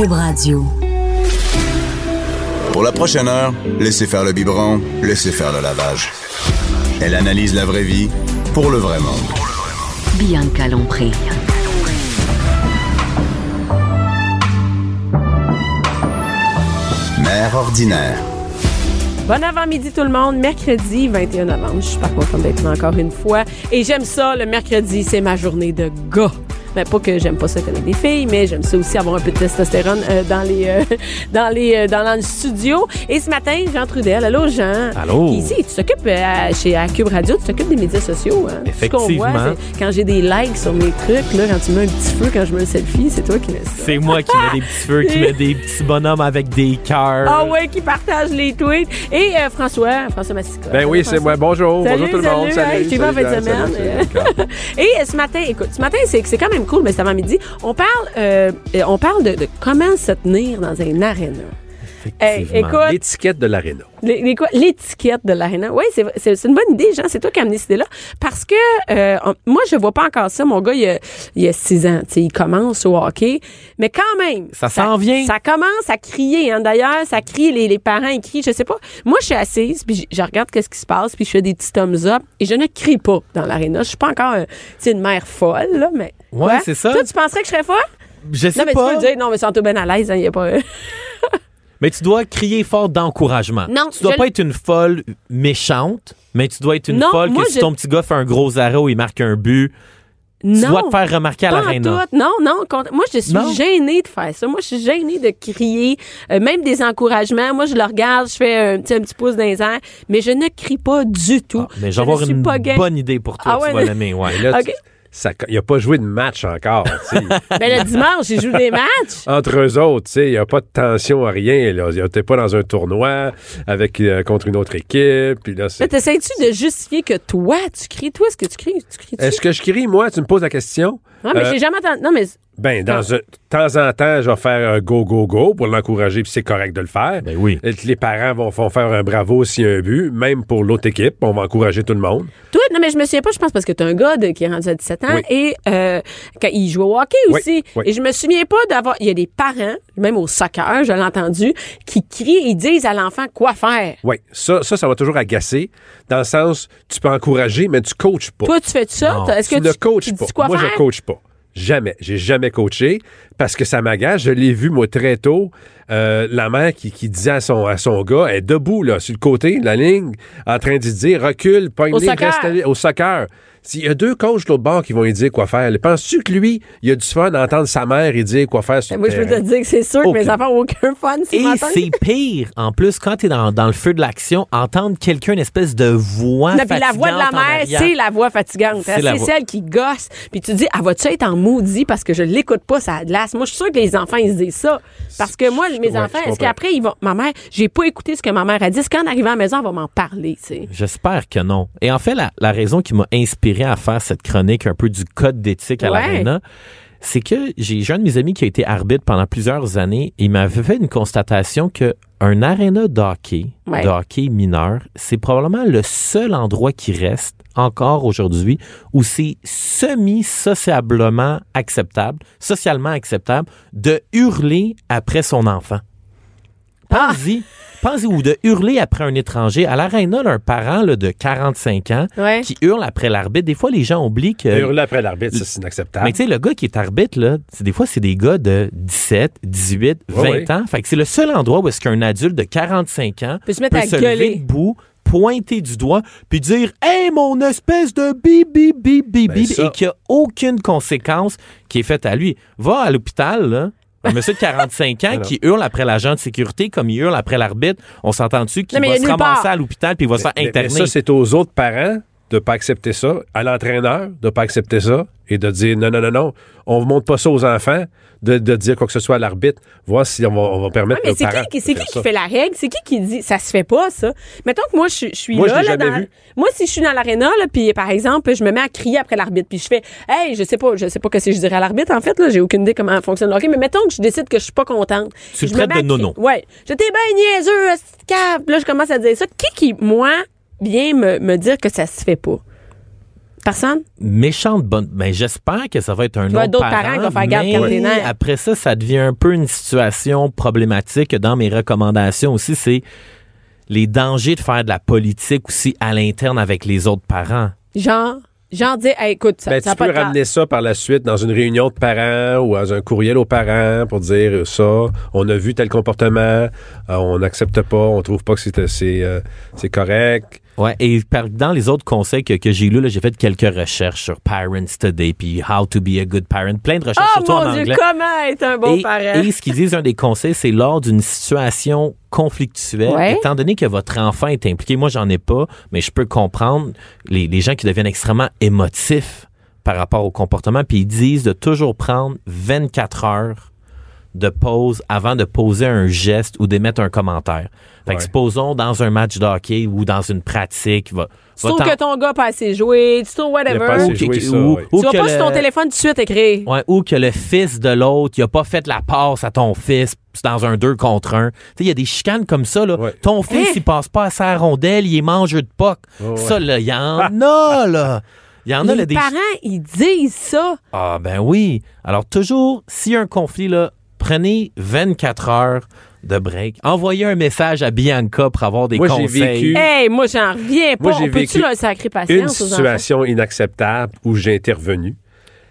Cube Radio. Pour la prochaine heure, laissez faire le biberon, laissez faire le lavage. Elle analyse la vraie vie pour le vrai monde. Bianca Lompré. Mère ordinaire. Bon avant-midi tout le monde, mercredi 21 novembre. Je suis pas contente d'être là encore une fois. Et j'aime ça, le mercredi, c'est ma journée de gars. Ben, pas que j'aime pas ça connaître des filles, mais j'aime ça aussi avoir un peu de testostérone euh, dans les euh, dans les euh, dans, le studio. Et ce matin, Jean Trudel, allô Jean. Allô. Ici, tu t'occupes euh, chez à Cube Radio, tu t'occupes des médias sociaux. Hein? Effectivement. Ce qu'on voit, c'est quand j'ai des likes sur mes trucs, là, quand tu mets un petit feu quand je mets un selfie, c'est toi qui mets ça. C'est moi qui mets des petits feux, qui mets des petits bonhommes avec des cœurs. Ah ouais, qui partage les tweets. Et euh, François, François Massica. Ben oui, c'est moi. Bonjour. Salut, Bonjour tout le monde. salut, salut, semaine. salut, salut. Et euh, ce matin, écoute, ce matin, c'est c'est quand même cool, mais c'est avant midi. On parle, euh, euh, on parle de, de comment se tenir dans un aréna. Hey, écoute, L'étiquette de l'aréna. l'étiquette de l'aréna. Oui, c'est une bonne idée, Jean. C'est toi qui as amené cette idée-là. Parce que euh, moi, je vois pas encore ça. Mon gars, il a, il a six ans. Tu sais, il commence au hockey. Mais quand même. Ça s'en vient. Ça commence à crier. Hein. D'ailleurs, ça crie. Les, les parents, ils crient. Je sais pas. Moi, je suis assise, puis je, je regarde qu'est-ce qui se passe, puis je fais des petits thumbs up. Et je ne crie pas dans l'aréna. Je suis pas encore tu sais, une mère folle, là, mais. Ouais, c'est ça. Toi, tu penserais que je serais folle? Je sais Non, mais pas. tu peux dire. Non, mais c'est bien à l'aise. Hein, il y a pas... Mais tu dois crier fort d'encouragement. Non, Tu dois je- pas être une folle méchante, mais tu dois être une Non, folle que si je- ton petit gars fait un gros arrêt ou il marque un but, tu non. dois te faire remarquer à l'aréna. Non, non. Moi, je suis Non. gênée de faire ça. Moi, je suis gênée de crier, euh, même des encouragements. Moi, je le regarde, je fais un, petit- un petit pouce dans les airs, mais je ne crie pas du tout. Ah, mais je vais avoir suis une pas bonne idée pour toi, Ah ouais, tu vas l'aimer, ouais. Là, tu- ça- il n'a pas joué de match encore. tu sais. Ben, le dimanche, j'ai joué des matchs. Entre eux autres, tu sais, il n'y a pas de tension à rien. Là. T'es pas dans un tournoi avec euh, contre une autre équipe. Puis là, c'est- Là, t'essayes-tu de justifier que toi, tu cries? Toi, est-ce que tu cries? Tu cries Est-ce que je crie, moi? Tu me poses la question? Non, mais Euh, j'ai jamais entendu. Non, mais. Ben, dans un, de temps en temps, je vais faire un go, go, go pour l'encourager, puis c'est correct de le faire. Ben oui. Les parents vont, vont faire un bravo s'il y a un but, même pour l'autre équipe. On va encourager tout le monde. Toi, non, mais je me souviens pas, je pense, parce que t'es un gars de- qui est rendu à 17 ans Oui. et euh, quand il joue au hockey Oui, aussi. oui. Et je me souviens pas d'avoir. Il y a des parents, même au soccer, je l'ai entendu, qui crient et disent à l'enfant quoi faire. Oui, ça, ça, ça va toujours agacer, dans le sens, tu peux encourager, mais tu coaches pas. Toi, tu fais ça? Est-ce que tu tu, ne coaches tu pas. dis quoi moi, faire? je coach pas. Jamais. J'ai jamais coaché parce que ça m'agace. Je l'ai vu, moi, très tôt. euh, la mère qui, qui disait à son, à son gars, elle est debout, là, sur le côté de la ligne, en train de dire recule, pogne Au soccer. au soccer. S'il y a deux coachs de l'autre bord qui vont lui dire quoi faire, penses-tu que lui, il a du fun d'entendre sa mère lui dire quoi faire sur le Ben, Moi, je peux terrain? te dire que c'est sûr que mes enfants n'ont aucun fun Et c'est pire, en plus, quand tu es dans, dans le feu de l'action, entendre quelqu'un, une espèce de voix Non, puis la voix de la fatigante mère, c'est la voix fatigante. hein. C'est celle qui gosse. Puis tu dis, ah, vas-tu être en maudit parce que je l'écoute pas, ça glace? Moi, je suis sûre que les enfants, ils se disent ça. Parce que moi, mes ouais, enfants, est-ce qu'après, ils vont. Ma mère, j'ai pas écouté ce que ma mère a dit. Est-ce qu'en arrivant à la maison, elle va m'en parler, tu sais? J'espère que non. Et en fait, la, la raison qui m'a inspiré à faire cette chronique un peu du code d'éthique à Ouais. l'aréna, c'est que j'ai un de mes amis qui a été arbitre pendant plusieurs années et il m'avait fait une constatation que un aréna de hockey, Ouais. de hockey mineur, c'est probablement le seul endroit qui reste encore aujourd'hui où c'est semi-sociablement acceptable, socialement acceptable, de hurler après son enfant. Pensez-y. Pensez ou de hurler après un étranger. À l'aréna, là, un parent là, de 45 ans Ouais. qui hurle après l'arbitre. Des fois, les gens oublient que. Hurler après l'arbitre, ça, c'est inacceptable. Mais tu sais, le gars qui est arbitre, là, c'est des fois, c'est des gars de 17, 18, 20 Ouais, ouais. ans. Fait que c'est le seul endroit où est-ce qu'un adulte de 45 ans Peut se mettre à se gueuler. lever debout, pointer du doigt, puis dire « Hey, mon espèce de bip, bip, bip, bip, Ben, et qu'il n'y a aucune conséquence qui est faite à lui. Va à l'hôpital, là, un monsieur de 45 ans qui hurle après l'agent de sécurité comme il hurle après l'arbitre, on s'entend dessus qu'il mais va se ramasser part. à l'hôpital puis il va se faire Mais- mais interner? ça, c'est aux autres parents de pas accepter ça, à l'entraîneur de pas accepter ça et de dire non, non, non, non, on ne montre pas ça aux enfants, de, de dire quoi que ce soit à l'arbitre, voir si on va, on va permettre Ouais, mais c'est qui, c'est qui qui fait la règle? C'est qui qui dit ça se fait pas, ça? Mettons que moi, je, je suis Moi, là. là, dans- vu. Moi, si je suis dans l'aréna, là, puis par exemple, je me mets à crier après l'arbitre, puis je fais Hey, je sais pas, je sais pas que c'est je dirais à l'arbitre, en fait, là, j'ai aucune idée comment fonctionne le hockey, mais mettons que je décide que je suis pas contente. Tu le traites de nono. crier- Ouais. J'étais bien niaiseux, cave. Là, je commence à dire ça. Qui qui, moi, vient me, me dire que ça se fait pas? Personne? méchante bonne. Ben, j'espère que ça va être un autre d'autres parent. parents qui vont faire garde mais après ça, ça devient un peu une situation problématique dans mes recommandations aussi. C'est les dangers de faire de la politique aussi à l'interne avec les autres parents. Genre, genre dire, Hey, écoute, ça, Ben, ça tu peux ramener ça par la suite dans une réunion de parents ou dans un courriel aux parents pour dire euh, ça, on a vu tel comportement, euh, on n'accepte pas, on trouve pas que c'est c'est euh, c'est correct. Ouais, et par- dans les autres conseils que, que j'ai lus, là, j'ai fait quelques recherches sur Parents Today, puis How to be a good parent, plein de recherches, Oh surtout en mon Dieu, anglais. comment être un bon et, parent? et ce qu'ils disent, un des conseils, c'est lors d'une situation conflictuelle, Ouais. étant donné que votre enfant est impliqué, moi j'en ai pas, mais je peux comprendre les, les gens qui deviennent extrêmement émotifs par rapport au comportement, puis ils disent de toujours prendre 24 heures de pause avant de poser un geste ou d'émettre un commentaire. Fait que Ouais. supposons dans un match de hockey ou dans une pratique, va, Tu trouves que ton gars pas assez joué, tu trouves whatever. Il a pas assez ou, joué que- ça, ou- ouais. ou tu vas pas sur ton le- téléphone tout de suite écrire. Ouais, ou que le fils de l'autre, il a pas fait la passe à ton fils dans un 2 contre 1. Tu sais, il y a des chicanes comme ça, là. Ouais. Ton fils, Hein? il passe pas à sa rondelle, il est mangeur de poc. Ouais, ouais. Ça, là, il y en a, là. Il y en a, là, Les des... parents, ils disent ça. Ah, ben oui. Alors, toujours, s'il y a un conflit, là, prenez 24 heures de break. Envoyez un message à Bianca pour avoir des Moi, j'ai conseils. vécu- Hey, moi, j'en reviens pas. Moi, j'ai vécu leur sacrer Une situation inacceptable où j'ai intervenu.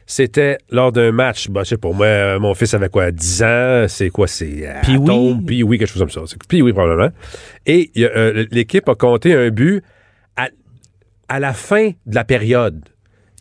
C'était lors d'un match. Bah, je sais pas, moi, euh, mon fils avait quoi, 10 ans? C'est quoi, c'est Puis oui. Oui, quelque chose comme ça. Puis oui, probablement. Et euh, l'équipe a compté un but à, à la fin de la période.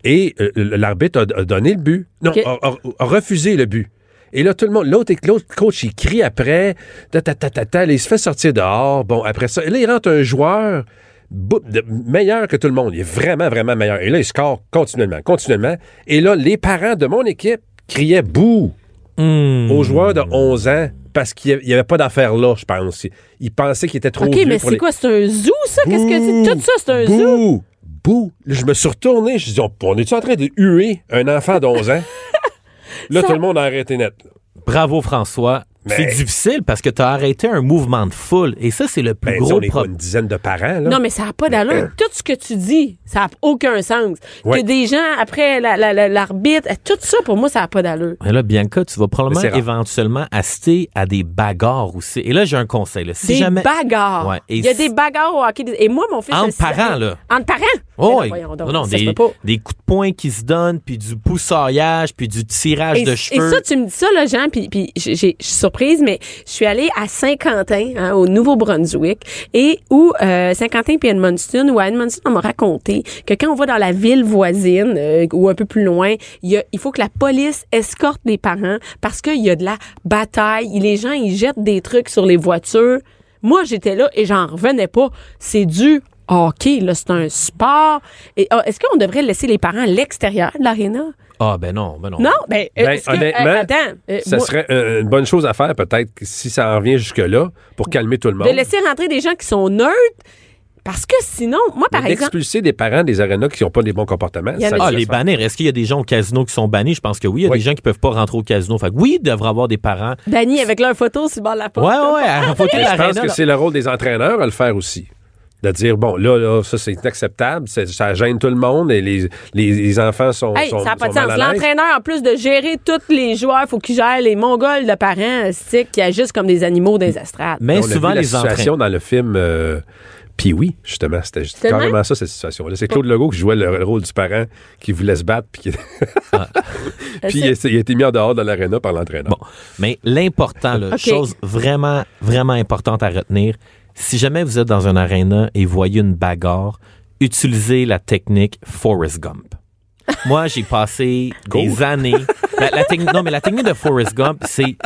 Et euh, l'arbitre a, a donné le but. Non, Ok. a, a- a refusé le but. Et là, tout le monde, l'autre, l'autre coach, il crie après, ta, ta, ta, ta, ta, là, il se fait sortir dehors. Bon, après ça, et là, il rentre un joueur de- meilleur que tout le monde. Il est vraiment, vraiment meilleur. Et là, il score continuellement, continuellement. Et là, les parents de mon équipe criaient bouh Hmm. aux joueurs de 11 ans parce qu'il n'y avait pas d'affaire là, je pense. Ils, pensaient qu'il était trop OK, vieux mais c'est les- quoi? C'est un zoo, ça? Qu'est-ce que c'est? Tout ça, c'est un zoo? Bouh! Bouh! Je me suis retourné, je dis, on, on est-tu en train de huer un enfant d'11 ans? Là, tout le monde a arrêté net. Bravo, François. Mais- C'est difficile parce que tu as arrêté un mouvement de foule. Et ça, c'est le plus Ben, gros problème. une dizaine de parents, là? Non, mais ça n'a pas d'allure. Tout ce que tu dis, ça n'a aucun sens. Ouais. Que des gens, après la- la- la- l'arbitre, tout ça, pour moi, ça n'a pas d'allure. Mais là, Bianca, tu vas probablement éventuellement assister à des bagarres aussi. Et là, j'ai un conseil. là. Si des jamais... bagarres. Ouais, et Il y a des bagarres au hockey. Et moi, mon fils... Entre parents, là. Entre parents? Oh, non, oui. non, des, des coups de poing qui se donnent, puis du poussaillage, puis du tirage Et, de et cheveux. ça, tu me dis ça, là, Jean, puis, puis j'ai- mais je suis allée à Saint-Quentin, hein, au Nouveau-Brunswick, et où euh, Saint-Quentin puis Edmundston, où Edmundston, on m'a raconté que quand on va dans la ville voisine euh, ou un peu plus loin, il, faut que la police escorte les parents parce qu'il y a de la bataille. Les gens, ils jettent des trucs sur les voitures. Moi, j'étais là et j'en revenais pas. C'est du hockey, là, c'est un sport. Ah, est-ce qu'on devrait laisser les parents à l'extérieur de l'aréna? Ah, ben non, ben non. Non, ben, euh, Ben, que- honnêtement, euh, attends, euh, Ça moi, serait euh, une bonne chose à faire, peut-être, si ça en revient jusque-là, pour calmer tout le monde. de laisser rentrer des gens qui sont neutres, parce que sinon, moi, par Mais exemple, D'expulser des parents des arénas qui n'ont pas des bons comportements. Ça Ah, les bannir. Est-ce qu'il y a des gens au casino qui sont bannis? Je pense que oui. Il y a Oui. des gens qui peuvent pas rentrer au casino. Fait que oui, il devrait avoir des parents. Danny avec leur photo sur le bord de la porte. Ouais, ouais, ouais. je pense que c'est le rôle des entraîneurs à le faire aussi. De dire, bon, là, là ça, c'est inacceptable, ça gêne tout le monde et les, les, les enfants sont, Hey, sont, ça n'a pas de sens. mal à l'aise. L'entraîneur, en plus de gérer tous les joueurs, faut qu'il gère les mongols de parents stick, qui agissent comme des animaux dans les estrades. Mais On a souvent, vu la les situation entraîneurs. dans le film euh, Puis oui, justement, c'était carrément ça, cette situation-là. C'est Claude Legault qui jouait le rôle du parent qui voulait se battre, puis, qui- puis il, a- il a été mis en dehors de l'aréna par l'entraîneur. Bon, mais l'important, là, OK. chose vraiment, vraiment importante à retenir, si jamais vous êtes dans un aréna et voyez une bagarre, utilisez la technique Forrest Gump. Moi, j'ai passé des années. La, la technique- non, mais la technique de Forrest Gump, c'est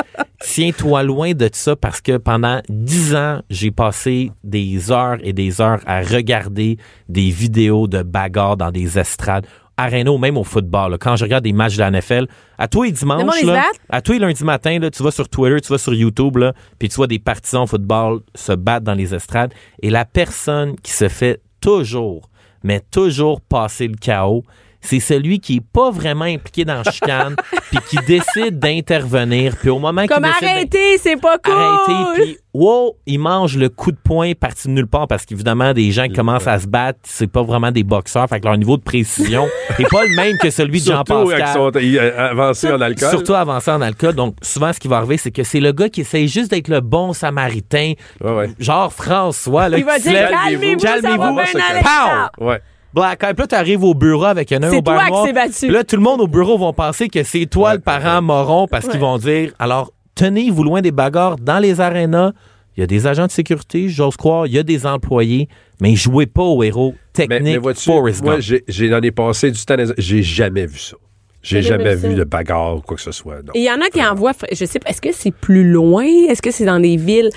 tiens-toi loin de ça parce que pendant dix ans, j'ai passé des heures et des heures à regarder des vidéos de bagarres dans des estrades. Arena ou même au football. là. Quand je regarde des matchs de la NFL, à tous les Le dimanches, là, à tous les lundis matins, là, tu vas sur Twitter, tu vas sur YouTube, puis tu vois des partisans au football se battre dans les estrades. Et la personne qui se fait toujours, mais toujours passer le chaos, c'est celui qui est pas vraiment impliqué dans la chicane, puis qui décide d'intervenir, puis au moment qu'il Comme arrêtez, c'est pas cool. arrêter, puis wow, il mange le coup de poing parti de nulle part parce qu'évidemment, des gens qui commencent à se battre, c'est pas vraiment des boxeurs, fait que leur niveau de précision est pas le même que celui de Surtout avec Jean-Pascal. son il a avancé en alcool. Surtout avancé en alcool. Donc, souvent, ce qui va arriver, c'est que c'est le gars qui essaye juste d'être le bon samaritain. Ouais, ouais. Genre François, là, Il va dire calmez-vous, ça va calmez-vous, bien c'est aller. correct. Ouais. Black Eye. Puis là, t'arrives au bureau avec un œil C'est au toi qui s'est battu. Là, tout le monde au bureau vont penser que c'est toi le parent moron parce qu'ils vont dire, alors, tenez-vous loin des bagarres dans les arénas. Il y a des agents de sécurité, j'ose croire. Il y a des employés. Mais jouez pas au héros Mais, technique mais vois-tu, Forrest moi, j'ai, j'ai dans les passés du temps, j'ai jamais vu ça. J'ai jamais vu de bagarre ou quoi que ce soit. il y en a qui envoient, je sais pas, est-ce que c'est plus loin? Est-ce que c'est dans des villes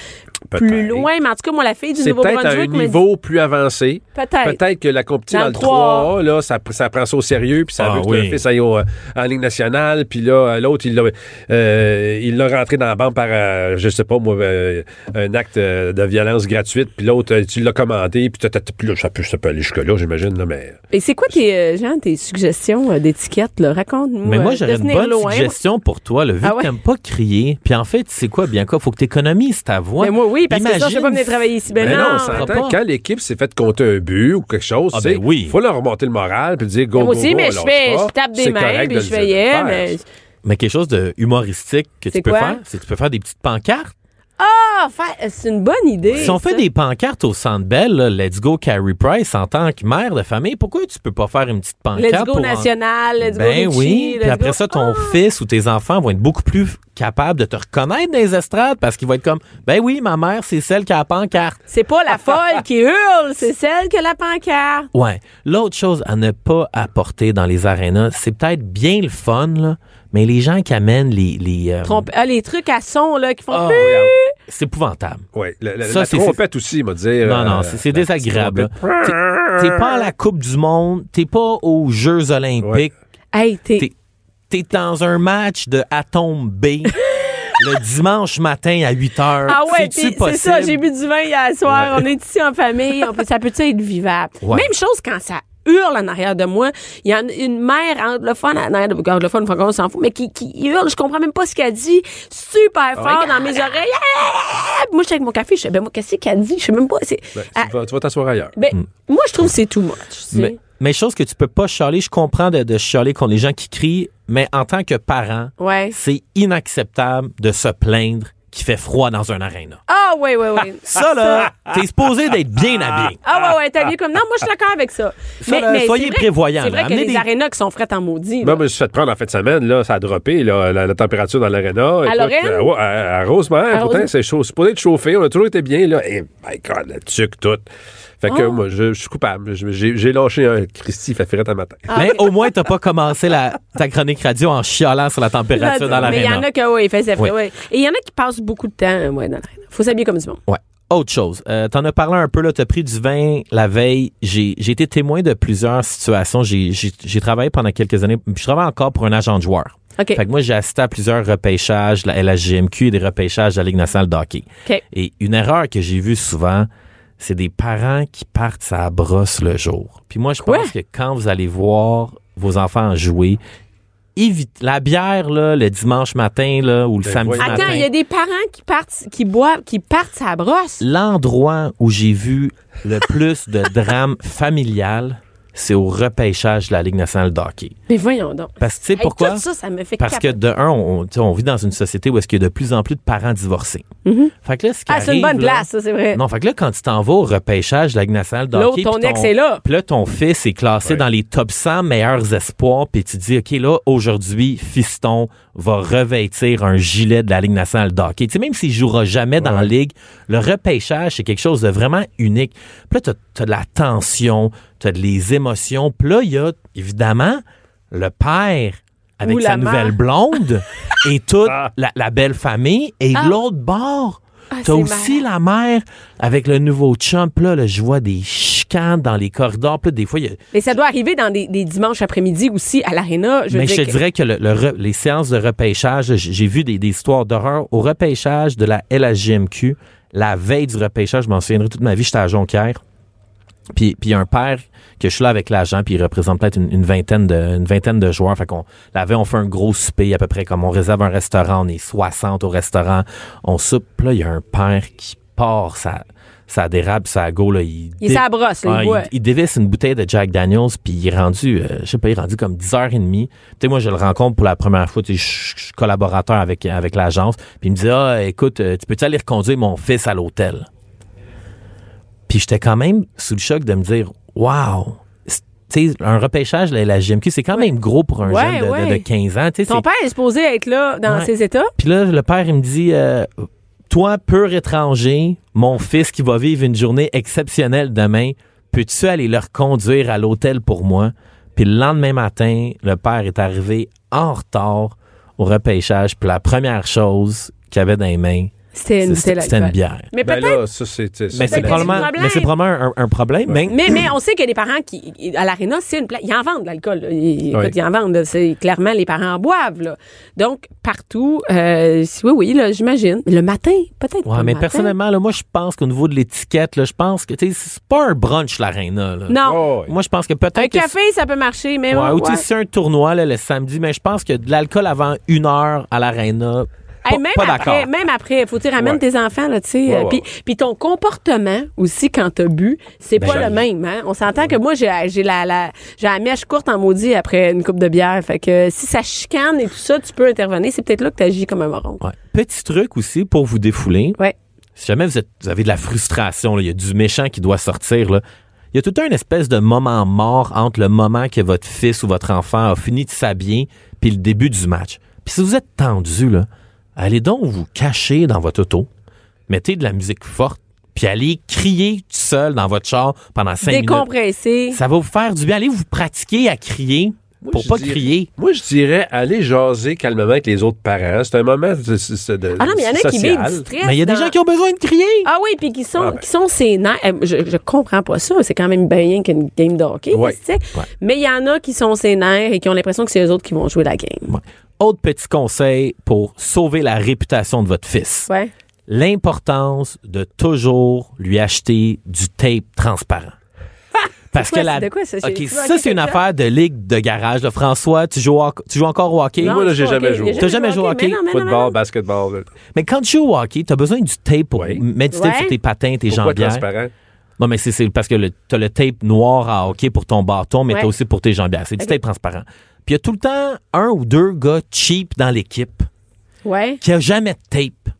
plus loin? Mais en tout cas, moi, la fille du C'est peut-être à un Nouveau-Brunswick dit- niveau plus avancé. Peut-être. Peut-être que la compétition Dans dans, le le 3 là, ça, ça prend ça au sérieux, puis ça Ah veut que oui. le fils aille au- euh, en Ligue nationale, puis là, euh, l'autre, il l'a euh, il l'a rentré dans la banque par, euh, je sais pas, moi, euh, un acte de violence gratuite, puis l'autre, tu l'as commandé, puis là, ça peut, ça peut aller jusque-là, j'imagine, là, mais... Et c'est quoi tes, euh, Jean, tes suggestions euh, d'étiquette, là? Raconte-nous. Mais moi, euh, j'aurais une bonne loin. suggestion pour toi. Là, vu Ah que ouais? t'aimes pas crier, puis en fait, tu sais quoi, Bianca, faut que t'économises ta voix. Mais moi, oui, parce que ça, je Imagine- peux pas venir travailler ici. Ben Mais non, pas. quand l'équipe s'est fait compter un but ou quelque chose, Ah, tu sais, ben oui. faut leur remonter le moral, puis dire go, Mais moi go, aussi, go, mais je fais, je tape des mains, puis je fais yeah, mais... Mais quelque chose de humoristique que tu peux quoi? faire, c'est que tu peux faire des petites pancartes? Ah, fa- c'est une bonne idée. Si on fait des pancartes au Centre Bell, là, Let's Go Carrie Price, en tant que mère de famille, pourquoi tu peux pas faire une petite pancarte? Let's go pour en- national, let's Ben go oui, Richie, puis let's après go- ça, ton Ah! fils ou tes enfants vont être beaucoup plus capables de te reconnaître dans les estrades parce qu'ils vont être comme, ben oui, ma mère, c'est celle qui a la pancarte. C'est pas la folle qui hurle, c'est celle qui a la pancarte. Ouais. L'autre chose à ne pas apporter dans les arénas, c'est peut-être bien le fun, là, mais les gens qui amènent les... les euh, Trompe- ah, les trucs à son, là, qui font... Regarde. c'est épouvantable. Ouais, la, la- Ça, la trompette aussi, m'a dire. Non, non, euh, c'est désagréable. T'es pas à la Coupe du Monde, t'es pas aux Jeux olympiques, Hey, t'es... T'es- dans un match de Atome B le dimanche matin à 8 heures. Ah ouais, c'est ça, j'ai bu du vin hier soir, on est ici en famille, on peut- ça peut être vivable? Ouais. Même chose quand ça hurle en arrière de moi. Il y a une, mère anglophone, en arrière de, anglophone, francophone, on s'en fout, mais qui, qui hurle, je comprends même pas ce qu'elle dit, super fort dans mes oreilles. Ah! Moi, je suis avec mon café, je sais, ben moi, qu'est-ce qu'elle dit? Je sais même pas. Ben, Ah, tu vas- tu vas t'asseoir ailleurs. ben, moi, je trouve que c'est too much. tu sais. Mais, mais chose que tu peux pas chialer, je comprends de, de chialer contre les gens qui crient, mais en tant que parent, Ouais. c'est inacceptable de se plaindre qu'il fait froid dans un aréna. Ah, ouais, ouais, ouais. Ça, là, t'es supposé d'être bien habillé. Ah ouais, ouais, t'as bien comme... Non, moi, je suis d'accord avec ça. Ça, là, soyez vrai- prévoyants, C'est vrai qu'il y a Amenez des des- arénas qui sont frettes en maudit. là. Moi, je me suis fait prendre en fin de semaine, là, ça a droppé, là, la, la température dans l'aréna. Écoute, Lorraine? euh, ouais, à, à Rosemère, À pourtant, c'est chaud. C'est supposé être chauffé, on a toujours été bien, là. Et, my God, le tuc, tout. Fait que Oh. moi, je, je suis coupable. J'ai lâché un Christy, il fait frette un matin. Ah, mais au moins, t'as pas commencé la, ta chronique radio en chialant sur la température dans Mais il y en a que, oui, il faisait frais, Oui. ouais. Et il y en a qui passent beaucoup de temps, ouais, dans l'aréna. Faut s'habiller comme du monde. Ouais. Autre chose, euh, t'en as parlé un peu, là, t'as pris du vin la veille. J'ai été témoin de plusieurs situations. J'ai travaillé pendant quelques années. puis Je travaille encore pour un agent de joueur. OK. Fait que moi, j'ai assisté à plusieurs repêchages, de la LHGMQ et des repêchages de la Ligue nationale de hockey. OK. Et une erreur que j'ai vue souvent, c'est des parents qui partent sa brosse le jour. Puis moi, je Quoi? pense que quand vous allez voir vos enfants jouer, évite la bière là, le dimanche matin là, ou le Ben samedi voyons. matin. Attends, il y a des parents qui partent, qui boivent, qui partent sa brosse. L'endroit où j'ai vu le plus de drame familial, c'est au repêchage de la Ligue nationale de hockey. Mais voyons donc. Parce que tu sais Hey, pourquoi? Tout ça, ça me fait Parce que de un, on, tu vit dans une société où est-ce qu'il y a de plus en plus de parents divorcés. Fait que là, ce qui Ah, c'est une bonne là- place, ça, c'est vrai. Non, fait que là, quand tu t'en vas au repêchage de la Ligue nationale de hockey, ton puis ex est là. Puis là, ton fils est classé Ouais. dans les top 100 meilleurs espoirs, puis tu te dis, OK, là, aujourd'hui, fiston va revêtir un gilet de la Ligue nationale de hockey. Tu sais, même s'il jouera jamais dans la Ligue, le repêchage, c'est quelque chose de vraiment unique. Puis là, t'as as de la tension, t'as de les émotions. Puis là, il y a, évidemment, le père avec Ou sa mère. nouvelle blonde et toute Ah. la, la belle famille. Et Ah. de l'autre bord, Ah, T'as aussi marrant. la mère avec le nouveau chum. Puis Là, là, je vois des chicanes dans les corridors. Puis là, des fois, il y a... Mais ça doit arriver dans des, des dimanches après-midi aussi à l'aréna. Mais je te que- dirais que le- le re- les séances de repêchage, j'ai vu des, des histoires d'horreur. Au repêchage de la LHGMQ, la veille du repêchage, je m'en souviendrai toute ma vie, j'étais à Jonquière. Puis puis un père que je suis là avec l'agent, puis il représente peut-être une, une vingtaine de une vingtaine de joueurs. Fait qu'on la veille, on fait un gros souper à peu près comme on réserve un restaurant, on est 60 au restaurant, on soupe. Là, il y a un père qui part sa ça dérape, ça go là, il, Il dé- là, Ah, il, il dévisse une bouteille de Jack Daniels, puis il est rendu, euh, je sais pas, il est rendu comme 10h30. Tu sais, moi, je le rencontre pour la première fois, tu sais, je suis collaborateur avec, avec l'agence, puis il me dit, ah, écoute, euh, tu peux-tu aller reconduire mon fils à l'hôtel? Puis j'étais quand même sous le choc de me dire, wow! C'est- Tu sais, un repêchage, la, la GMQ, c'est quand même gros pour un Ouais, jeune de, de- ouais. de 15 ans. Ton père est supposé être là dans ses états? puis là, le père, il me dit euh, Toi, pur étranger, mon fils qui va vivre une journée exceptionnelle demain, peux-tu aller le reconduire à l'hôtel pour moi? Puis le lendemain matin, le père est arrivé en retard au repêchage. Puis la première chose qu'il avait dans les mains, C'était une c'était bière. Mais Ben peut-être là, ça, c'est. c'est- Mais c'est probablement, c'est un problème. mais c'est probablement un, un problème. Mais, Mais, mais on sait que les parents qui à l'aréna, c'est une place. Ils en vendent de l'alcool. là. Ils, Oui. ils en vendent. C'est clairement les parents en boivent. Là. Donc partout, euh, oui, oui, là, j'imagine. Le matin, peut-être. Ouais, pas mais le matin. personnellement, là, moi, je pense qu'au niveau de l'étiquette, là, je pense que tu sais, c'est pas un brunch, l'aréna. là. Non. Oh. Moi, je pense que peut-être. Un que café, ça peut marcher, mais Ouais, ou tu sais, c'est un tournoi là, le samedi, mais je pense que de l'alcool avant une heure à l'aréna, Hey, même, pas après, même après, faut que tu ramènes Ouais. tes enfants, là, tu sais. Ouais, euh, ouais, puis, ton comportement aussi quand t'as bu, c'est Ben, pas le même, hein. On s'entend que moi, j'ai, la, la, j'ai la mèche courte en maudit après une coupe de bière. Fait que si ça chicane et tout ça, tu peux intervenir. C'est peut-être là que t'agis comme un moron. Petit truc aussi pour vous défouler. Ouais. Si jamais vous, êtes- vous avez de la frustration, il y a du méchant qui doit sortir, là, il y a tout un espèce de moment mort entre le moment que votre fils ou votre enfant a fini de s'habiller puis le début du match. Puis si vous êtes tendu, là, allez donc vous cacher dans votre auto, mettez de la musique forte, puis allez crier tout seul dans votre char pendant cinq minutes. Décompresser. Ça va vous faire du bien. Allez vous pratiquer à crier Moi, pour pas dirais- crier. Moi, je dirais aller jaser calmement avec les autres parents. C'est un moment de, de, de- Ah non, mais il y en a qui vivent du stress. Mais il y a des gens qui ont besoin de crier. Ah oui, puis qui sont, Ah ben. qui sont sénères. Euh, Je, je comprends pas ça. C'est quand même bien qu'une game de hockey. Ouais. tu sais. Mais il y en a qui sont sénères et qui ont l'impression que c'est eux autres qui vont jouer la game. Ouais. Autre petit conseil pour sauver la réputation de votre fils. Ouais. L'importance de toujours lui acheter du tape transparent. Parce quoi, que la. c'est de quoi, ça? C'est une affaire de ligue de garage. là. François, tu joues, au- tu joues encore au hockey? Non, Moi, là, j'ai jamais hockey. joué. T'as jamais joué au hockey? Football, non. basketball. Mais quand tu joues au hockey, tu as besoin du tape pour Oui. mettre du tape Ouais. sur tes patins, tes Pourquoi jambières. transparent? Non, mais c'est- c'est parce que tu as le tape noir à hockey pour ton bâton, mais Ouais. tu as aussi pour tes jambières. C'est du tape transparent. Puis il y a tout le temps un ou deux gars cheap dans l'équipe Ouais. qui a jamais de tape.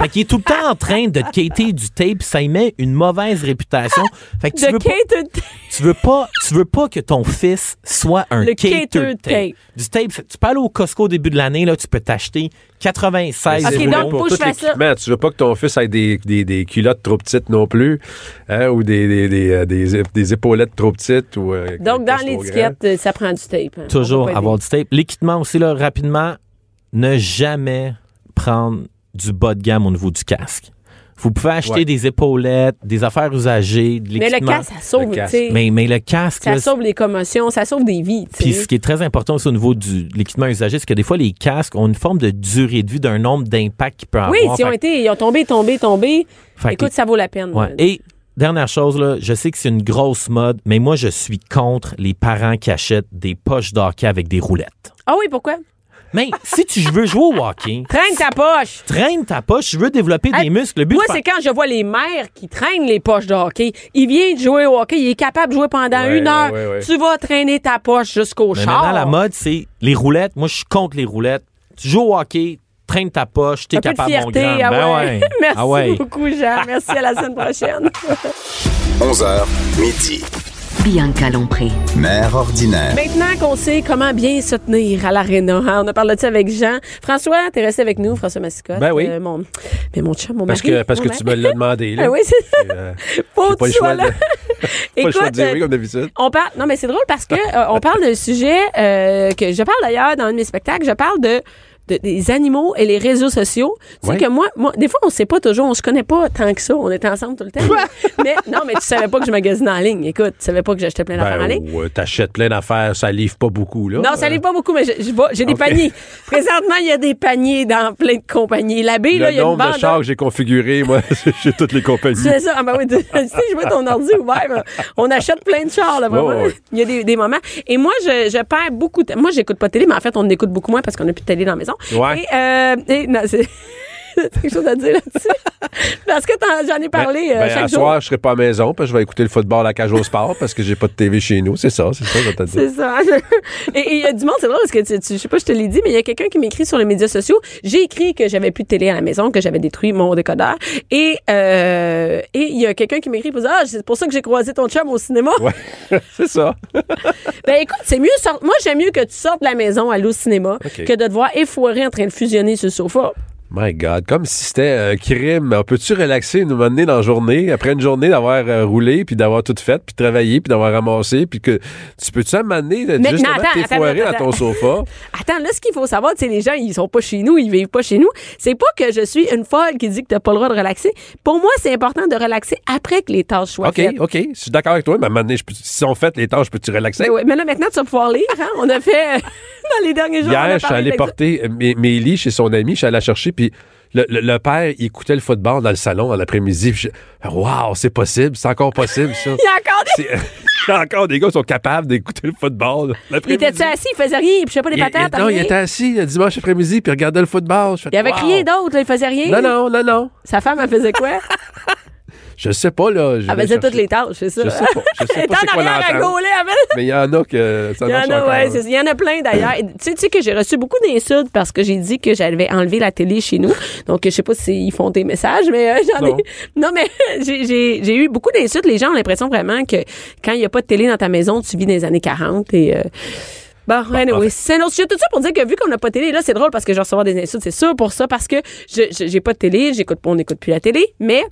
Fait qu'il est tout le temps en train de te quêter du tape, ça y met une mauvaise réputation. Fait que tu veux, pas, tu veux pas tu veux pas que ton fils soit un Le cater tape. tape. Du tape, tu peux aller au Costco au début de l'année là, tu peux t'acheter 96 Ok, C'est donc, pour tout l'équipement. Tu veux pas que ton fils ait des, des, des culottes trop petites non plus, hein, ou des, des, des, euh, des, des épaulettes trop petites. Ou, euh, Donc, dans l'étiquette, ça prend du tape. hein. Toujours avoir du tape. L'équipement aussi, là, rapidement, ne jamais prendre du bas de gamme au niveau du casque. Vous pouvez acheter Ouais. des épaulettes, des affaires usagées, de Mais le casque, ça sauve, casque. mais, mais le casque, Ça là, sauve les commotions, ça sauve des vies, Puis ce qui est très important aussi au niveau du, de l'équipement usagé, c'est que des fois, les casques ont une forme de durée de vie d'un nombre d'impacts qu'ils peuvent Oui, avoir. s'ils ont Fait- été, ils ont tombé, tombé, tombé. fait que- Écoute, ça vaut la peine. ouais. Et dernière chose, là, je sais que c'est une grosse mode, mais moi, je suis contre les parents qui achètent des poches d'hockey avec des roulettes. Ah oui, pourquoi? Mais si tu veux jouer au hockey, Traîne ta poche. traîne ta poche, je veux développer Hey, des muscles. Le but Moi, c'est quand je vois les mères qui traînent les poches de hockey. Il vient de jouer au hockey, il est capable de jouer pendant Ouais, une heure. ouais, ouais, ouais. Tu vas traîner ta poche jusqu'au Mais char. maintenant, la mode, c'est les roulettes. Moi, je suis contre les roulettes. Tu joues au hockey, traîne ta poche, t'es Un peu de capable, mon fierté. grand. Ah Ben. Merci Ah ouais. beaucoup, Jean. Merci à la semaine prochaine. 11h, midi. Bianca Lompré. Mère ordinaire. Maintenant qu'on sait comment bien se tenir à l'aréna, hein, on a parlé de ça avec Jean. François, t'es resté avec nous, François Massicotte. Ben oui. Euh, mon, mais mon chat, mon Parce mari. que, parce mon que tu me l'as demandé. Là. Ah oui, c'est ça. Euh, Faut pas le choix là. de, pas le choix de dire euh, oui comme d'habitude. On parle, non mais c'est drôle parce que euh, on parle d'un sujet euh, que je parle d'ailleurs dans un de mes spectacles. Je parle de de- des animaux et les réseaux sociaux. Tu sais que moi, moi, des fois, on sait pas toujours, on se connaît pas tant que ça. On est ensemble tout le temps. mais, mais- non, mais tu savais pas que je magasinais en ligne. Écoute, tu savais pas que j'achetais plein d'affaires en Ben, ligne. ouais, t'achètes plein d'affaires, ça livre pas beaucoup, là. Non, ça livre pas beaucoup, mais je- je vois- j'ai des paniers. Présentement, il y a des paniers dans plein de compagnies. L'abbé, là, Le il y a une nombre bande. de chars que j'ai configuré, moi, chez toutes les compagnies. C'est ça. Ah ben oui, tu sais, je vois ton ordi ouvert. On achète plein de chars, là, vraiment. Il y a des, des moments. Et moi, je, je perds beaucoup de Moi, j'écoute pas de télé, mais en fait, on écoute beaucoup moins parce qu'on n'a plus de télé dans la maison. Ouais. Et, euh, et non, quelque chose à dire là-dessus? Parce que j'en ai parlé Ben, euh, ben, chaque à jour. soir, je serai pas à la maison, parce que je vais écouter le football à la cage au sport, parce que j'ai pas de TV chez nous. C'est ça, c'est ça, je. C'est ça. Et il y a du monde, c'est drôle parce que tu, tu- je sais pas, je te l'ai dit, mais il y a quelqu'un qui m'écrit sur les médias sociaux. J'ai écrit que j'avais plus de télé à la maison, que j'avais détruit mon décodeur. Et euh, et il y a quelqu'un qui m'écrit pour dire ah c'est pour ça que j'ai croisé ton chum au cinéma. Ouais, c'est ça. Ben écoute, c'est mieux sort- moi j'aime mieux que tu sortes de la maison aller au cinéma que de te voir effoiré en train de fusionner sur le sofa. My God, comme si c'était un crime. On peut-tu relaxer, nous mener dans la journée, après une journée d'avoir euh, roulé, puis d'avoir tout fait, puis travaillé, puis d'avoir ramassé, puis que tu peux-tu amener Mais- attends, t'effoirer attends, dans ton sofa? Attends, là, ce qu'il faut savoir, c'est les gens, ils sont pas chez nous, ils vivent pas chez nous. C'est pas que je suis une folle qui dit que t'as pas le droit de relaxer. Pour moi, c'est important de relaxer après que les tâches soient OK, faites. OK, je suis d'accord avec toi, mais à un moment donné, je peux- si on fait les tâches, peux-tu relaxer? Ouais, mais là, maintenant, tu vas pouvoir lire. Hein? On a fait, euh, dans les derniers jours, Hier, je suis allé porter euh, lits chez son ami, je suis allé la chercher, puis le, le- le père, il écoutait le football dans le salon dans l'après-midi. je- Wow, c'est possible, c'est encore possible, ça. Il y a encore des... Il y a encore des gars qui sont capables d'écouter le football. Il était-tu assis, il faisait rien, il pichait pas des Il- patates, non, il était assis le dimanche après-midi puis il regardait le football. Je fais, Il avait wow. rien d'autre, il faisait rien? Non, non, non, non. Sa femme, elle faisait quoi? Je sais pas, là. je vais faisait chercher. toutes les tâches, c'est ça. Je sais pas. Je sais pas c'est en quoi Mais il y en a que ça Il y en a, ouais, c'est- il y en a plein d'ailleurs. Tu sais, tu sais que j'ai reçu beaucoup d'insultes parce que j'ai dit que j'avais enlevé la télé chez nous. Donc, je sais pas s'ils font des messages, mais euh, j'en ai. Non. Mais j'ai- j'ai j'ai eu beaucoup d'insultes. Les gens ont l'impression vraiment que quand il n'y a pas de télé dans ta maison, tu vis dans les années 40 et. euh, Bon, anyway, c'est un autre sujet. Tout ça pour dire que vu qu'on n'a pas de télé, là, c'est drôle parce que je vais recevoir des insultes, c'est sûr pour ça, parce que je je- j'ai pas de télé, j'écoute pas, on n'écoute plus la télé, mais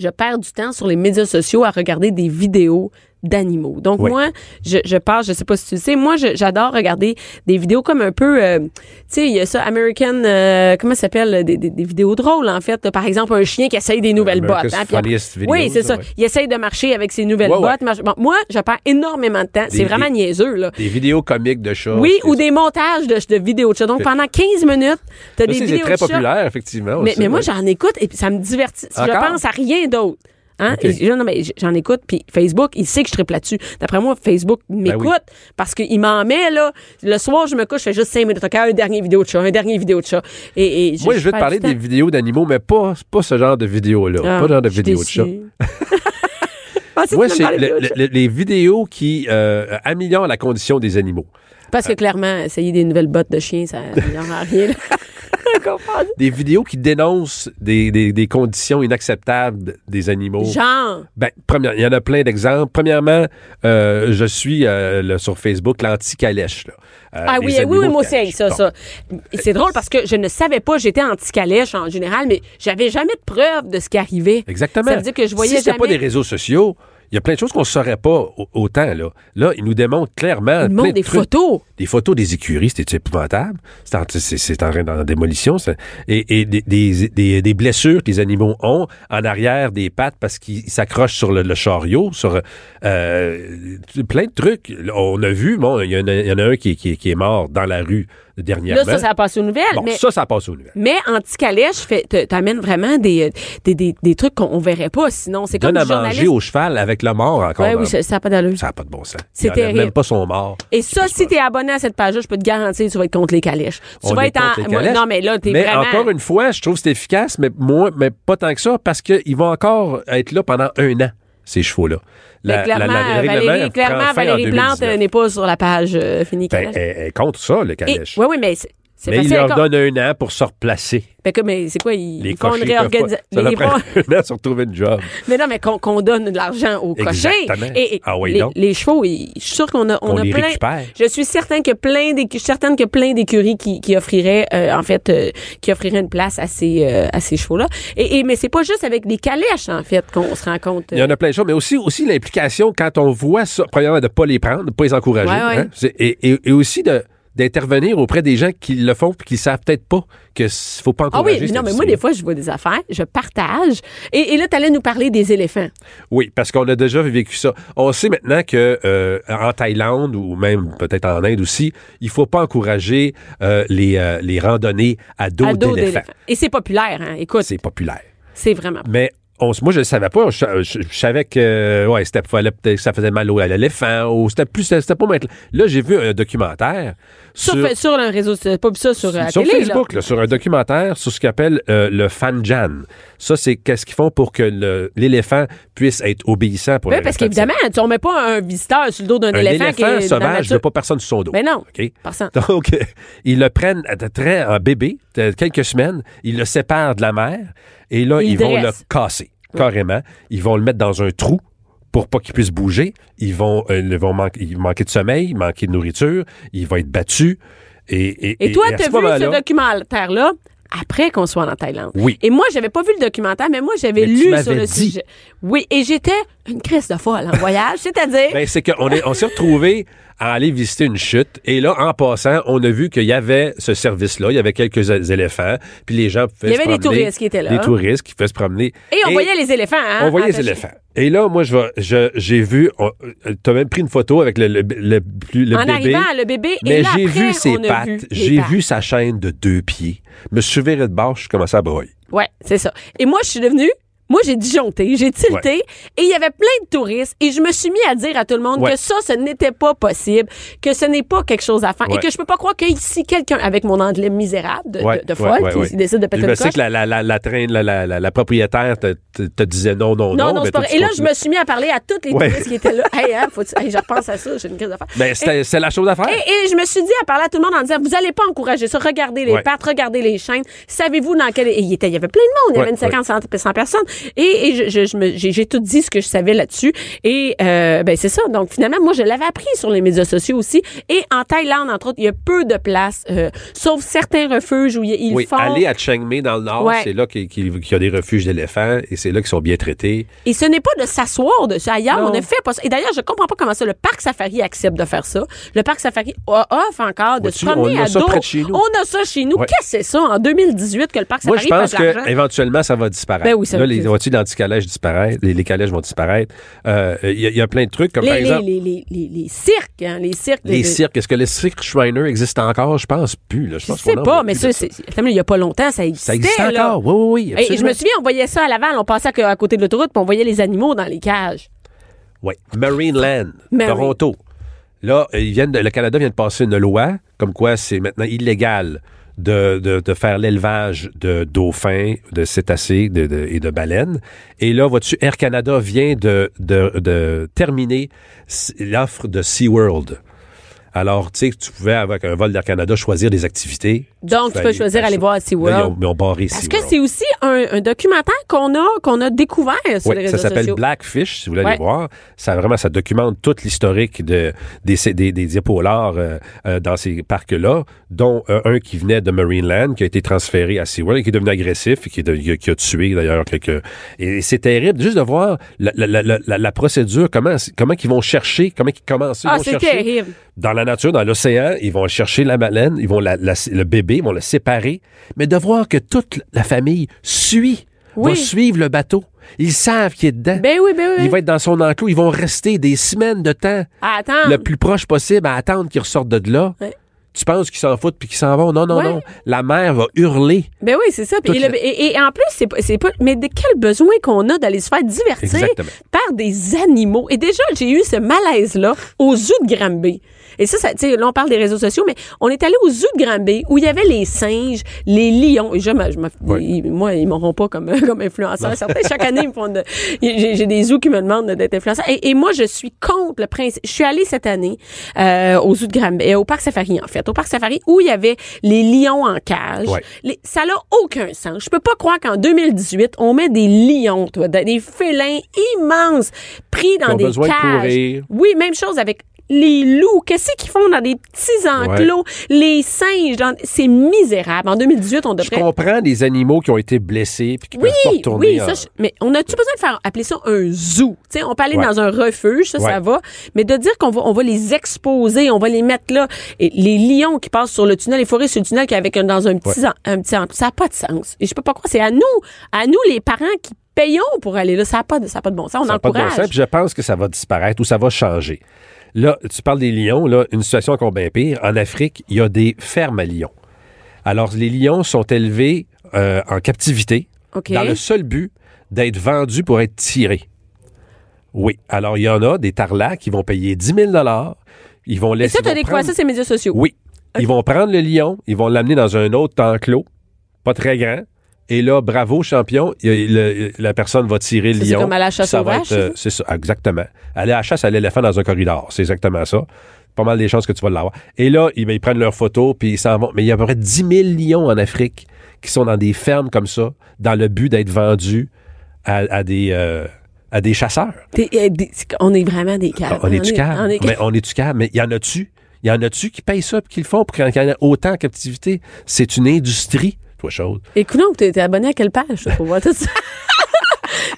je perds du temps sur les médias sociaux à regarder des vidéos d'animaux. Donc Oui. moi, je, je passe, je sais pas si tu le sais, moi j'adore regarder des vidéos comme un peu, euh, tu sais, il y a ça American, euh, comment ça s'appelle, des, des, des vidéos drôles en fait. Par exemple, un chien qui essaye des nouvelles bottes. hein, après- oui, c'est ça. ouais. Il essaye de marcher avec ses nouvelles Ouais, bottes. Bon, moi, je perds énormément de temps. C'est vraiment des- niaiseux là. Des vidéos comiques de chats. Oui, ou des montages de, de vidéos de chats. Donc pendant 15 minutes, t'as des vidéos C'est très de chats. populaire, effectivement. Mais, aussi, mais moi, ouais. j'en écoute et ça me divertit. Je pense à rien d'autre. Hein? Et je- non, mais j'en écoute, puis Facebook, il sait que je triple là-dessus. D'après moi, Facebook m'écoute Ben oui. parce qu'il m'en met, là. Le soir, je me couche, je fais juste 5 minutes. OK, un dernier vidéo de chat, un dernier vidéo de chat. Et, et Moi, je veux te perds parler des vidéos d'animaux, mais pas, pas ce genre de vidéos-là. Ah, pas ce genre de je suis vidéos de. Ah, si, Moi, c'est le- le- les vidéos qui euh, améliorent la condition des animaux. Parce que clairement, essayer des nouvelles bottes de chien, ça n'aura rien. Des vidéos qui dénoncent des, des- des conditions inacceptables des animaux. Genre? Ben, première, il y en a plein d'exemples. Premièrement, euh, je suis euh, là, sur Facebook l'anti-calèche. Euh, Ah oui, oui, oui, moi aussi, ça, Bon. ça. C'est drôle parce que je ne savais pas, j'étais anti-calèche en général, mais j'avais jamais de preuve de ce qui arrivait. Exactement. Ça veut dire que je voyais si jamais. pas des réseaux sociaux, il y a plein de choses qu'on ne saurait pas au- autant. Là, là ils nous démontrent clairement. Ils montrent de des trucs. photos. Des photos des écuries, c'était épouvantable? C'est en, en train d'en démolition. ça. Et, et des, des, des- des blessures que les animaux ont en arrière des pattes parce qu'ils s'accrochent sur le, le chariot, sur euh, plein de trucs. On a vu, bon, il y, en a- y en a un qui, qui- qui est mort dans la rue dernièrement. Là, ça, ça passe aux nouvelles. Bon, mais ça, ça passe aux nouvelles. mais anti-calèche, t'amènes vraiment des, des, des, des trucs qu'on verrait pas sinon. C'est comme Donne à manger au cheval avec le mort encore. Ouais, oui, ça ça a pas d'allure. Ça n'a pas de bon sens. C'est terrible. même pas son mort. Et ça, si t'es abonné à cette page-là, je peux te garantir que tu vas être contre les calèches. Tu On vas être en. moi. Non, mais là, t'es Mais vraiment. encore une fois, je trouve que c'est efficace, mais moins, mais pas tant que ça, parce qu'ils vont encore être là pendant un an, ces chevaux-là. La- clairement, la- la- Valérie, prend clairement, Valérie Plante 2019. euh, n'est pas sur la page euh, Fini Ben, elle, elle contre ça, le Et- calèche. Oui, oui, mais mais il facile. à leur donne un an pour se replacer. Fait que, mais c'est quoi? Ils, Les font une réorganisation. Ils font- un an se retrouver une job. Mais non, mais qu'on qu'on donne de l'argent aux cochers. Et, et Ah oui, les, les chevaux, je suis sûre qu'on a, on On a les plein. récupère. Je suis certain que plein d'écu- je suis certaine que plein d'écuries qui, qui offriraient, euh, en fait, euh, qui offriraient une place à ces, euh, à ces chevaux-là. Et, et mais c'est pas juste avec les calèches, en fait, qu'on se rend compte. Il y en a plein de choses, mais aussi, aussi l'implication quand on voit ça, premièrement, de ne pas les prendre, de ne pas les encourager. Ouais, ouais. hein, et- et aussi de, d'intervenir auprès des gens qui le font et qui savent peut-être pas que faut pas Ah encourager oui, cette non, mais moi, des fois, je vois des affaires, je partage. Et, et là, tu allais nous parler des éléphants. Oui, parce qu'on a déjà vécu ça. On sait maintenant que euh, en Thaïlande ou même peut-être en Inde aussi, il faut pas encourager euh, les, euh, les randonnées à dos dos d'éléphants. Et c'est populaire, hein. Écoute, C'est populaire. c'est vraiment. Mais on, moi, je ne savais pas. Je, je- je savais que ouais, c'était, peut-être que ça faisait mal à l'éléphant ou c'était plus. C'était pas mal. Là, j'ai vu un documentaire Sur, sur, sur un réseau, c'est pas vu ça sur, euh, sur télé. Facebook, là, sur un documentaire sur ce qu'ils appellent euh, le fanjan. Ça, c'est qu'est-ce qu'ils font pour que l'éléphant puisse être obéissant pour Oui, le parce qu'évidemment, tu- on met pas un visiteur sur le dos d'un Un éléphant, qui éléphant est la sauvage nature. veut pas personne sur son dos. Mais non. OK? Personne. Donc, ils le prennent à très en bébé, de quelques semaines, ils le séparent de la mère, et là, Ils vont le casser, carrément. Ils vont le mettre dans un trou pour pas qu'il puisse bouger. Ils vont, euh, ils vont manquer, ils vont manquer de sommeil, manquer de nourriture, il va être battu. Et, et, Et toi, tu as ce vu ce documentaire-là après qu'on soit en Thaïlande? Oui. Et moi, j'avais pas vu le documentaire, mais moi, j'avais lu sur le dit. sujet. Oui, et j'étais une crise de folle en voyage, c'est-à-dire... Ben, c'est qu'on on s'est retrouvés à aller visiter une chute. Et là, en passant, on a vu qu'il y avait ce service-là. Il y avait quelques éléphants. Puis les gens pouvaient Il y se avait des promener. touristes qui étaient là. Des touristes qui pouvaient se promener. et on voyait les éléphants, hein? On voyait les éléphants. Et là, moi, je vais- je- j'ai vu, euh, t'as même pris une photo avec le, le, le, plus- le en bébé. arrivant, le bébé. et Mais j'ai vu ses pattes, j'ai vu sa chaîne de deux pieds. Me viré de bord, je commençais à broyer. Ouais, c'est ça. Et moi, je suis devenue. Moi, j'ai disjoncté, j'ai tilté, et il y avait plein de touristes, et je me suis mis à dire à tout le monde Ouais. que ça, ce n'était pas possible, que ce n'est pas quelque chose à faire, et que je peux pas croire que ici, quelqu'un, avec mon anglais misérable de, de, folle, qui décide de péter Je sais que la, la, la, la, la, propriétaire te, te, te disait non, non, non. Non, non, mais toi, Et là, je me suis mis à parler à tous les touristes qui étaient là. Hey, hein, faut hey, je repense à ça, j'ai une crise d'affaires. Ben, c'est la chose à faire. Et, et je me suis dit à parler à tout le monde en disant vous allez pas encourager ça regardez les pattes regardez les chaînes savez-vous dans quel et il, y avait plein de monde il y avait une 50 100 100 personnes et, et je, je, je me- j'ai j'ai tout dit ce que je savais là-dessus et euh, ben c'est ça donc finalement moi je l'avais appris sur les médias sociaux aussi et en Thaïlande entre autres il y a peu de places euh, sauf certains refuges où il, ils Oui, font aller à Chiang Mai dans le nord, Ouais. c'est là qu'il qu'il- qu'il y a des refuges d'éléphants et c'est là qu'ils sont bien traités. Et ce n'est pas de s'asseoir dessus. Ailleurs, Non. on ne fait pas ça. Et d'ailleurs, je comprends pas comment ça, le parc safari accepte de faire ça. Le parc safari a- offre encore de se promener on a à ça dos. près de chez nous. On a ça chez nous. Ouais. Qu'est-ce que c'est ça? En 2018 que le parc Moi, safari je pense fasse de l'argent? que éventuellement ça va disparaître. Ben oui, ça là, va- les disparaître, les, les vont disparaître. Euh, Il y, a- il y a plein de trucs comme les, par exemple les, les, les, cirques, hein, les cirques. les de- cirques. Est-ce que les cirques Shriner existent encore? Je pense plus. Là. Je, Je pense sais pas, mais ça, c'est, il y a pas longtemps, ça existait. Ça existe là. encore. Oui, oui, oui. Et- Et, je me souviens, on voyait ça à Laval, on passait à, à côté de l'autoroute, puis on voyait les animaux dans les cages. Oui. Marineland, Marine. Toronto. Là, euh, ils viennent le Canada vient de passer une loi comme quoi c'est maintenant illégal de, de, de faire l'élevage de dauphins, de cétacés de- de- et de baleines. Et là, vois-tu, Air Canada vient de, de, terminer l'offre de SeaWorld. Alors, tu sais, tu pouvais, avec un vol d'Air Canada, choisir des activités. Donc, tu peux fallait- choisir aller voir à Là, SeaWorld. ils ont, barré Parce que c'est aussi un, un documentaire qu'on a, qu'on a découvert sur Oui, les réseaux ça s'appelle. Blackfish, si vous voulez Ouais. aller voir. Ça vraiment, ça documente toute l'historique de, des, des, des euh, euh, dans ces parcs-là, dont euh, un qui venait de Marineland, qui a été transféré à SeaWorld et qui est devenu agressif et qui, est de- qui a, qui a tué d'ailleurs quelques... Et c'est terrible juste de voir la, la, la, la, procédure, comment, comment ils vont chercher, comment ils commencent. Ah, c'est terrible. dans la nature, dans l'océan, ils vont chercher la baleine, ils vont le bébé, ils vont le séparer, mais de voir que toute la famille suit, Oui. va suivre le bateau. Ils savent qu'il est dedans. Ben oui, ben oui. Il va être dans son enclos. Ils vont rester des semaines de temps Ah, Attends. le plus proche possible à attendre qu'ils ressortent de là. Ouais. Tu penses qu'ils s'en foutent puis qu'ils s'en vont? Non, non, Ouais. non. La mère va hurler. Ben oui, c'est ça. Et, le- la- et- et en plus, c'est pas, pas. Mais de quel besoin qu'on a d'aller se faire divertir Exactement. par des animaux? Et déjà, j'ai eu ce malaise-là au zoo de Granby. Et ça, ça tu sais, là, on parle des réseaux sociaux, mais on est allé au zoo de Granby où il y avait les singes, les lions. Et je, je Ouais. ils- moi, ils m'auront pas comme, comme influenceur. Certains, chaque année, ils me font de, j'ai, des zoos qui me demandent d'être influenceur. Et, et moi, je suis contre le principe. Je suis allée cette année euh, au zoo de Granby, euh, au parc Safari, en fait, au parc Safari où il y avait les lions en cage. Ouais. Les- ça n'a aucun sens. Je peux pas croire qu'en 2018, on met des lions, toi, des félins immenses pris dans des de cages. courir. Oui, même chose avec les loups, qu'est-ce qu'ils font dans des petits enclos? Les singes, dans- c'est misérable. En 2018, on Je devrait... comprends des animaux qui ont été blessés puis qui Oui, peuvent pas retourner. oui, en- ça, je- mais on a-tu besoin de faire appeler ça un zoo? Tu sais, on peut aller Ouais. dans un refuge, ça, ça va. Mais de dire qu'on va, on va les exposer, on va les mettre là. Et les lions qui passent sur le tunnel, les forêts sur le tunnel, qui avec un, dans un petit, en- un petit, en- ça n'a pas de sens. Et je peux pas croire, c'est à nous, à nous les parents qui payons pour aller là. Ça n'a pas, de- ça a pas de bon sens. On Ça n'a pas de bon encourage. sens, puis je pense que ça va disparaître ou ça va changer. Là, tu parles des lions, là, une situation encore bien pire. En Afrique, il y a des fermes à lions. Alors, les lions sont élevés euh, en captivité dans le seul but d'être vendus pour être tirés. Oui. Alors, il y en a des tarlacs qui vont payer 10 000 Ils vont Et laisser. ça, découvert prendre- ça, ces médias sociaux? Oui. Ils vont prendre le lion, ils vont l'amener dans un autre enclos, pas très grand. Et là, bravo, champion, le- la personne va tirer le Ça, c'est lion. comme à la chasse Ça va être, euh, c'est C'est ça, exactement. Aller à la chasse à l'éléphant dans un corridor, c'est exactement ça. Pas mal des chances que tu vas l'avoir. Et là, ils, ben, ils prennent leurs photos, puis ils s'en vont. Mais il y a à peu près 10 000 lions en Afrique qui sont dans des fermes comme ça, dans le but d'être vendus à, à des, euh, à des chasseurs. Des- c'est- on est vraiment des on est-tu on est- Mais on est-tu calme? Mais il y en a-tu? Il y en a-tu qui payent ça et qui le font pour qu'il y en ait autant en captivité? C'est une industrie, toi, chose. Écoute, donc, t'es abonné à quelle page pour voir tout ça?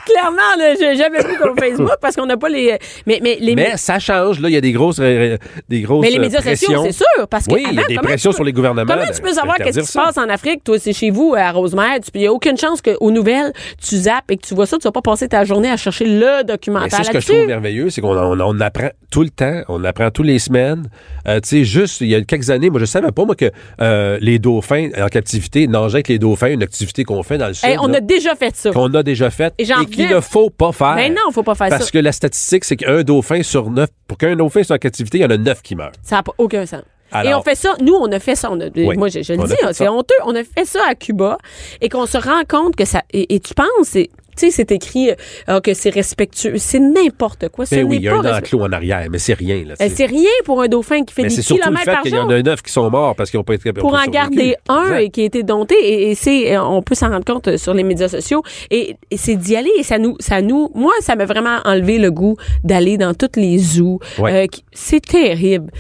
Clairement, là, j'ai jamais vu ton Facebook parce qu'on n'a pas les. Mais, mais les. Mais ça change, là. Il y a des grosses, euh, des grosses mais les euh, médias sociaux, c'est sûr. Parce que Oui, il y a des pressions peux- sur les gouvernements. Comment tu peux savoir qu'est-ce qui se passe en Afrique? Toi, c'est chez vous, à Rosemère. Il n'y a aucune chance qu'aux nouvelles, tu zappes et que tu vois ça. Tu vas pas passer ta journée à chercher le documentaire c'est ce que je trouve merveilleux, c'est qu'on on, on apprend tout le temps, on apprend tous les semaines. Euh, tu sais, juste il y a quelques années, moi je savais pas moi que euh, les dauphins en captivité nager avec les dauphins, une activité qu'on fait dans le sud, Hey, on là, a déjà fait ça. qu'on a déjà faite Et et, qu'il ne faut pas faire. Ben non, faut pas faire Parce ça. que la statistique, c'est qu'un dauphin sur neuf, pour qu'un dauphin soit en captivité, il y en a neuf qui meurent. Ça n'a pas aucun sens. et on fait ça, nous, on a fait ça. on a- Oui, moi, je, je le dis, hein, c'est honteux. On a fait ça à Cuba et qu'on se rend compte que ça. Et, et tu penses, c'est- tu sais, c'est écrit euh, que c'est respectueux. C'est n'importe quoi. Ce Ben oui, n'est il y a un enclos en arrière, mais c'est rien. Là, Euh. C'est rien pour un dauphin qui fait mais des c'est surtout le kilomètres fait par qu'il y en jour. a neuf qui sont morts parce qu'ils n'ont pas été pour en garder un et qui a été dompté et, et c'est euh, on peut s'en rendre compte sur les médias sociaux et, et c'est d'y aller et ça nous ça nous moi ça m'a vraiment enlevé le goût d'aller dans toutes les zoos Ouais. Euh, c'est terrible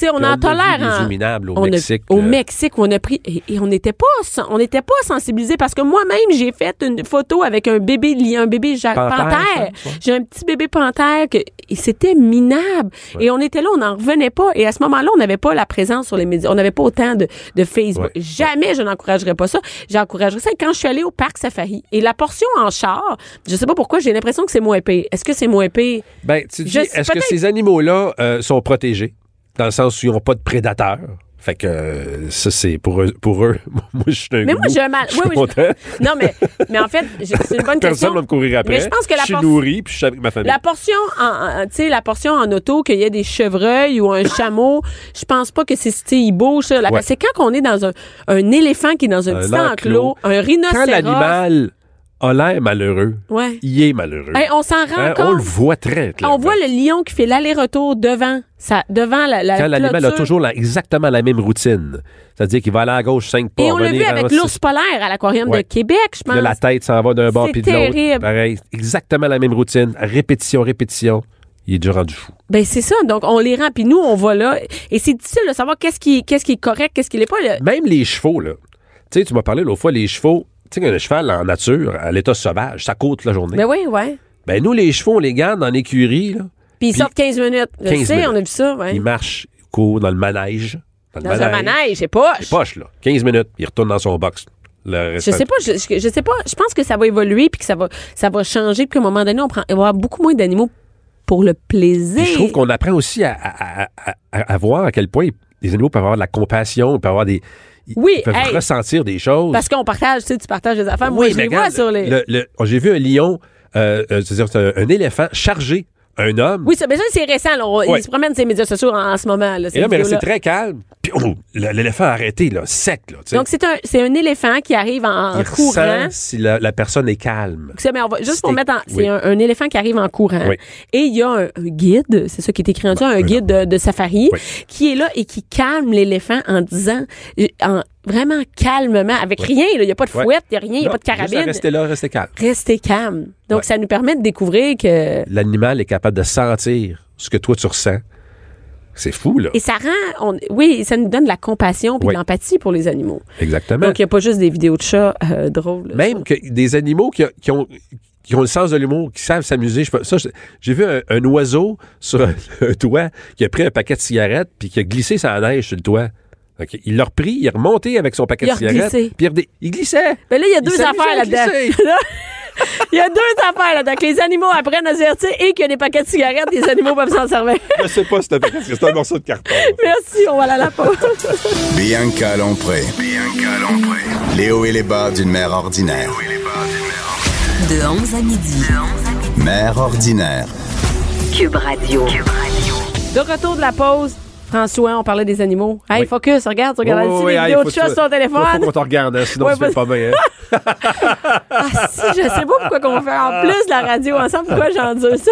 sais on en on tolère en- zoos minables au on a- Mexique, au euh. Mexique on a pris et, et on n'était pas sen- on n'était pas sensibilisés parce que moi-même j'ai fait une photo avec un bébé un bébé ja- Panthère, j'ai un petit bébé panthère que et c'était minable. Et on était là on n'en revenait pas. Et à ce moment-là on n'avait pas la présence sur les médias. On n'avait pas autant de, de Facebook. Ouais. jamais je n'encouragerais pas ça. J'encouragerais ça. Quand je suis allée au parc Safari et la portion en char je sais pas pourquoi j'ai l'impression que c'est moins épais est-ce que c'est moins épais Ben, tu dis, est-ce que ces animaux-là euh, sont protégés? Dans le sens où ils n'ont pas de prédateurs. Fait que euh, ça, c'est pour eux. Pour eux. moi, je suis un mais moi j'ai un mal Je suis oui, oui, je- non mais mais en fait c'est une bonne question Personne va me courir après. Mais je pense que la Je suis portion- nourri, puis je suis avec ma famille. La portion, en, en- tu sais, la portion en auto, qu'il y ait des chevreuils ou un chameau, je pense pas que c'est, il bouge, ça. Ouais. C'est quand on est dans un, un éléphant qui est dans un, Un petit enclos, enclos. un rhinocéros. Quand l'animal a l'air malheureux, Ouais. il est malheureux. Hey, on s'en rend Hein, compte. on le voit très clairement. On voit le lion qui fait l'aller-retour devant, ça, devant la, la Quand l'animal a toujours la- exactement la même routine. C'est-à-dire qu'il va aller à gauche cinq pas. Et on l'a vu avec l'ours polaire à l'aquarium de. Québec, je pense. Là, la tête s'en va d'un bord puis de l'autre. terrible. Pareil. Exactement la même routine. Répétition, répétition. Il est déjà rendu fou. Ben c'est ça. Donc on les rend, puis nous on va là, et c'est difficile de savoir qu'est-ce qui, qu'est-ce qui est correct, qu'est-ce qui l'est pas. Le- Même les chevaux, là. Tu sais, tu m'as parlé l'autre fois, les chevaux. Tu sais qu'un cheval en nature, à l'état sauvage, ça toute la journée. Ben oui, ouais. Ben, nous, les chevaux, on les garde dans l'écurie, là. Puis ils sortent 15 minutes. Je 15 sais, minutes. on a vu ça, ouais. Ils marchent, ils courent dans le manège. Dans, le Dans un manège, c'est poche. C'est poche, là. 15 minutes, il retourne dans son box. Le Je sais pas, je, sais pas. Je pense que ça va évoluer puis que ça va, ça va changer puis qu'à un moment donné, on prend, il va y avoir beaucoup moins d'animaux pour le plaisir. Puis je trouve qu'on apprend aussi à, à- à- à- à voir à quel point les animaux peuvent avoir de la compassion, ils peuvent avoir des. Ils Oui, peuvent hey. ressentir des choses. Parce qu'on partage, tu sais, tu partages des affaires. Moi, Oui, je mais les vois sur les. le- le- oh, J'ai vu un lion, euh, euh, c'est-à-dire c'est un, un éléphant chargé, un homme. Oui, ça, mais ça, c'est récent. Là. On- Ouais. Il se promène sur les médias sociaux en, en ce moment. Là, Et là, mais c'est très calme. Puis oh, l'éléphant a arrêté, là, sec, là. Donc, c'est un, c'est un éléphant qui arrive en, il courant. si la, la personne est calme. C'est- mais on va, juste pour mettre en, c'est un, un éléphant qui arrive en courant. Oui. Et il y a un, un guide, c'est ça qui est écrit en dessous, un guide de, de safari, Oui. qui est là et qui calme l'éléphant en disant, en, vraiment calmement, avec rien, il n'y a pas de fouette, il n'y a rien, il n'y a pas de carabine. Restez là, restez calme. Restez calme. Donc, Ouais. ça nous permet de découvrir que L'animal est capable de sentir ce que toi tu ressens C'est fou, là. Et ça rend, on- oui, ça nous donne de la compassion Oui. de l'empathie pour les animaux. Exactement. Donc, il n'y a pas juste des vidéos de chats euh, drôles. Même que des animaux qui, qui ont qui ont le sens de l'humour, qui savent s'amuser. Ça, j'ai vu un, un oiseau sur un, un toit qui a pris un paquet de cigarettes puis qui a glissé sa neige sur le toit. Ok, Il l'a repris, il est remonté avec son paquet Il a de cigarettes. Puis il, redé- il glissait. Mais là, il y a deux affaires à là-dedans. Il y a deux affaires là-dedans. Que les animaux apprennent à se divertir et qu'il y a des paquets de cigarettes, les animaux peuvent s'en servir. Je sais pas si c'est un morceau de carton. Merci, on va aller à la pause. Bianca Lompré. Les hauts et les bas d'une mère ordinaire. De 11 à midi. Mère ordinaire. Cube Radio. De retour de la pause, François, on parlait des animaux. Hey, Oui. focus, regarde, tu regardes Oui, oui, les hey, vidéos faut de tu- sur ton Faut, faut téléphone. qu'on te regarde, hein, sinon tu fais pas bien. hein. Ah, si, je sais pas pourquoi qu'on fait en plus de la radio ensemble, pourquoi j'endure ça.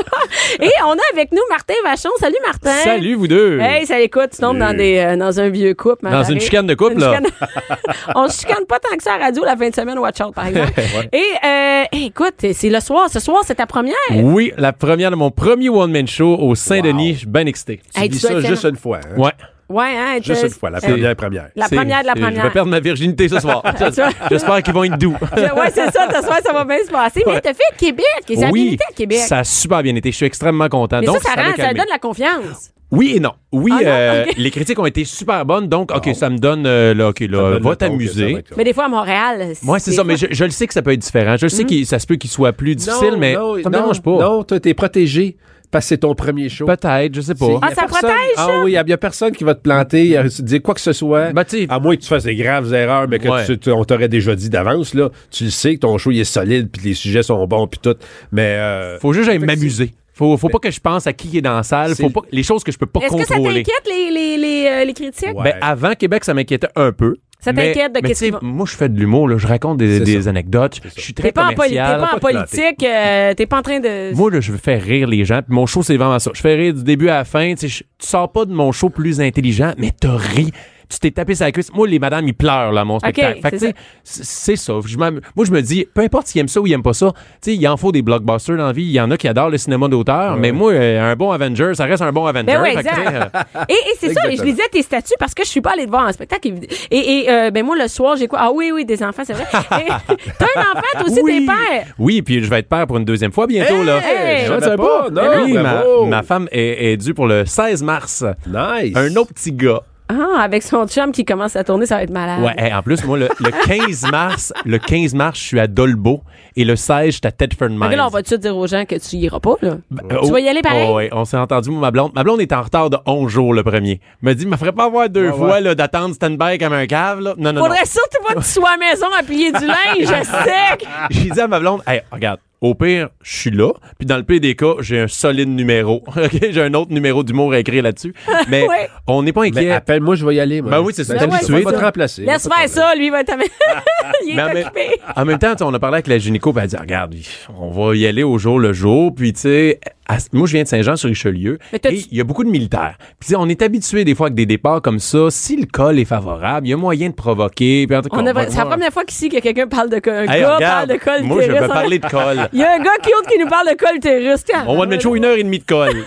Et on a avec nous Martin Vachon. Salut Martin. Salut, vous deux. Hey, ça écoute, tu tombes dans, des, euh, dans un vieux couple. Dans une chicane de couple, là. on se chicane pas tant que ça à la radio la fin de semaine, watch out, par exemple. Et euh, écoute, c'est le soir. Ce soir, c'est ta première? Oui, la première de mon premier one-man show au Saint-Denis. Je suis bien excité. Tu Hey, dis ça juste une fois. hein? Ouais. Ouais, hein, Juste une fois, la première première. La première de la c'est- Je première. vais perdre ma virginité ce soir. J'espère qu'ils vont être doux. ouais, c'est ça, ce soir, ça va bien se passer. Mais t'as fait Québec, et ça a bien oui, été à Québec. ça a super bien été. Je suis extrêmement content. mais donc, ça, ça, rend, ça donne la confiance. Oui et non. Oui, Ah non, euh, les critiques ont été super bonnes. Donc, OK, ça me donne, euh, là, OK, là, donne va t'amuser. Mais des fois, à Montréal. Moi, c'est ça, mais je, je le sais que ça peut être différent. Je sais que ça se peut qu'il soit plus difficile, mais ça me dérange pas. Non, toi, t'es protégé parce que c'est ton premier show. Peut-être, je sais pas. A Ah, ça personne- protège, ça? Ah oui, il y a personne qui va te planter, euh, se dire quoi que ce soit. Ben, tu sais- à moins que tu fasses des graves erreurs, mais que Ouais. tu- tu- on t'aurait déjà dit d'avance, là. Tu le sais que ton show il est solide, puis les sujets sont bons, puis tout. Mais euh, Faut juste m'amuser. Faut, faut pas que je pense à qui est dans la salle. Faut pas, les choses que je peux pas Est-ce que ça contrôler. t'inquiète, les, les, les, euh, les critiques? Ouais. Ben, avant Québec, ça m'inquiétait un peu. Ça t'inquiète de qu'est-ce qui va- Moi, je fais de l'humour, là. Je raconte des, anecdotes. Je suis très T'es pas, en, t'es pas en politique, euh, t'es pas en train de... Moi, là, je veux faire rire les gens. Puis mon show, c'est vraiment ça. Je fais rire du début à la fin. Tu sais, je- tu sors pas de mon show plus intelligent, mais t'as ri. Tu t'es tapé sur la cuisse. Moi, les madames, ils pleurent, là, à mon spectacle. Fait que, c'est tu sais, c'est c'est ça. Je moi, je me dis, peu importe s'ils aiment ça ou ils aiment pas ça, tu sais, il en faut des blockbusters dans la vie. Il y en a qui adorent le cinéma d'auteur, mais moi, euh, un bon Avenger, ça reste un bon Avenger. Ben Fait que, tu sais, exact. euh, Et, et c'est ça, je lisais tes statuts parce que je suis pas allée te voir en spectacle. Et, et euh, ben moi, le soir, j'ai quoi? Ah oui, oui, des enfants, c'est vrai. T'as un enfant, toi aussi, oui. t'es père. Oui, puis je vais être père pour une deuxième fois bientôt, là. Hey! je sais pas. Non, oui, ma, ma femme est, est due pour le 16 mars. nice. Un autre petit gars. Ah, avec son chum qui commence à tourner, ça va être malade. Ouais, hey, en plus, moi, le, le 15 mars, le 15 mars, je suis à Dolbeau et le 16, je suis à Tedford Mines. là, on va tout de suite dire aux gens que tu iras pas, là? Euh, tu vas y aller pareil? Oh, ouais, on s'est entendu, moi, ma blonde. Ma blonde est en retard de 11 jours le premier. Me dit, me ferait pas avoir deux Ouais, fois, ouais. là, d'attendre stand-by comme un cave, là. Non, non, Faudrait non. surtout pas que tu sois à la maison à plier du linge sec. J'ai dit à ma blonde, hey, regarde, au pire, je suis là. Puis dans le pire des cas, j'ai un solide numéro. OK? J'ai un autre numéro d'humour à écrire là-dessus. Mais Ouais. on n'est pas Mais inquiet. appelle-moi, je vais y aller. Moi. Ben oui, c'est ça, Ben habitué, On va te ça. remplacer. Laisse faire problème. ça, lui, il va t'amener. il est Mais en même- occupé. En même temps, tu sais, on a parlé avec la gynéco, puis elle a dit, regarde, on va y aller au jour le jour. Puis, tu sais, à- moi, je viens de Saint-Jean-sur-Richelieu. Et il y a beaucoup de militaires. Puis, on est habitué des fois avec des départs comme ça. Si le col est favorable, il y a moyen de provoquer. Puis, en tout cas, On a- va C'est la première fois qu'ici que quelqu'un parle de col. Un Hey, gars regarde, parle de col moi, je veux parler de col. Il y a un gars qui autre qui nous parle de col. Tiens. On va mettre chaud une heure et demie de col.